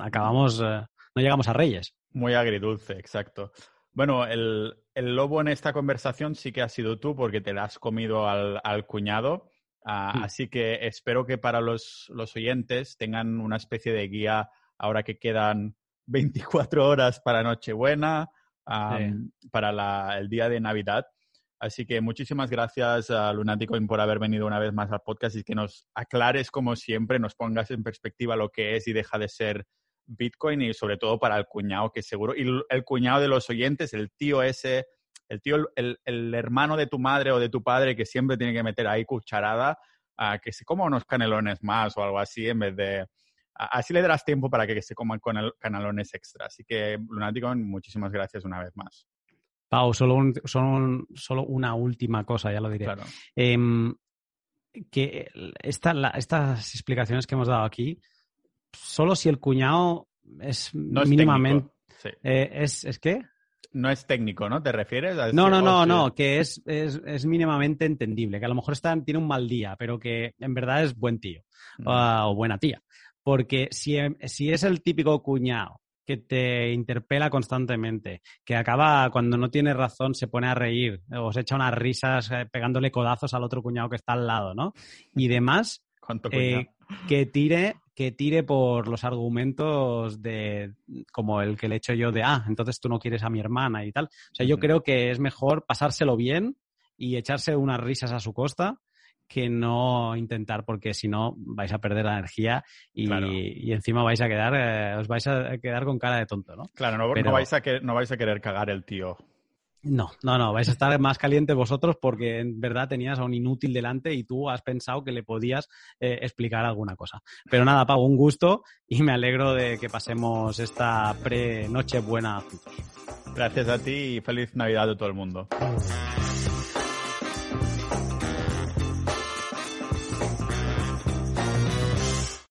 acabamos, eh, no llegamos a Reyes.
Muy agridulce, exacto. Bueno, el, lobo en esta conversación sí que ha sido tú porque te la has comido al, cuñado. Ah. Así que espero que para los, los oyentes tengan una especie de guía ahora que quedan 24 horas para Nochebuena, para el día de Navidad. Así que muchísimas gracias a Lunático por haber venido una vez más al podcast y que nos aclares como siempre, nos pongas en perspectiva lo que es y deja de ser Bitcoin y sobre todo para el cuñado que seguro, y el cuñado de los oyentes, el tío ese, el tío, el, el hermano de tu madre o de tu padre que siempre tiene que meter ahí cucharada, a que se coma unos canelones más o algo así en vez de así le darás tiempo para que se coman con el canalones extra. Así que, Lunático, muchísimas gracias una vez más.
Pau, solo, solo, una última cosa, ya lo diré. Em, que estas explicaciones que hemos dado aquí, solo si el cuñado es mínimamente... Eh, es, ¿Es qué?
no es técnico, ¿no? ¿Te refieres? A
no, no, no, no, que es, es, mínimamente entendible, que a lo mejor está, tiene un mal día, pero que en verdad es buen tío o buena tía. Porque si, si es el típico cuñado que te interpela constantemente, que acaba cuando no tiene razón se pone a reír o se echa unas risas eh, pegándole codazos al otro cuñado que está al lado, ¿no? Y demás, eh, que tire que tire por los argumentos de como el que le he hecho yo de ah, entonces tú no quieres a mi hermana y tal. O sea, yo creo que es mejor pasárselo bien y echarse unas risas a su costa que no intentar, porque si no vais a perder la energía y, encima vais a quedar, eh, os vais a quedar con cara de tonto, ¿no?
Claro, no, no, vais a que, no vais a querer cagar el tío
no, no, no, vais a estar más calientes vosotros porque en verdad tenías a un inútil delante y tú has pensado que le podías eh, explicar alguna cosa. Pero nada, Pau, un gusto y me alegro de que pasemos esta pre-noche buena juntos.
Gracias a ti y feliz Navidad a todo el mundo.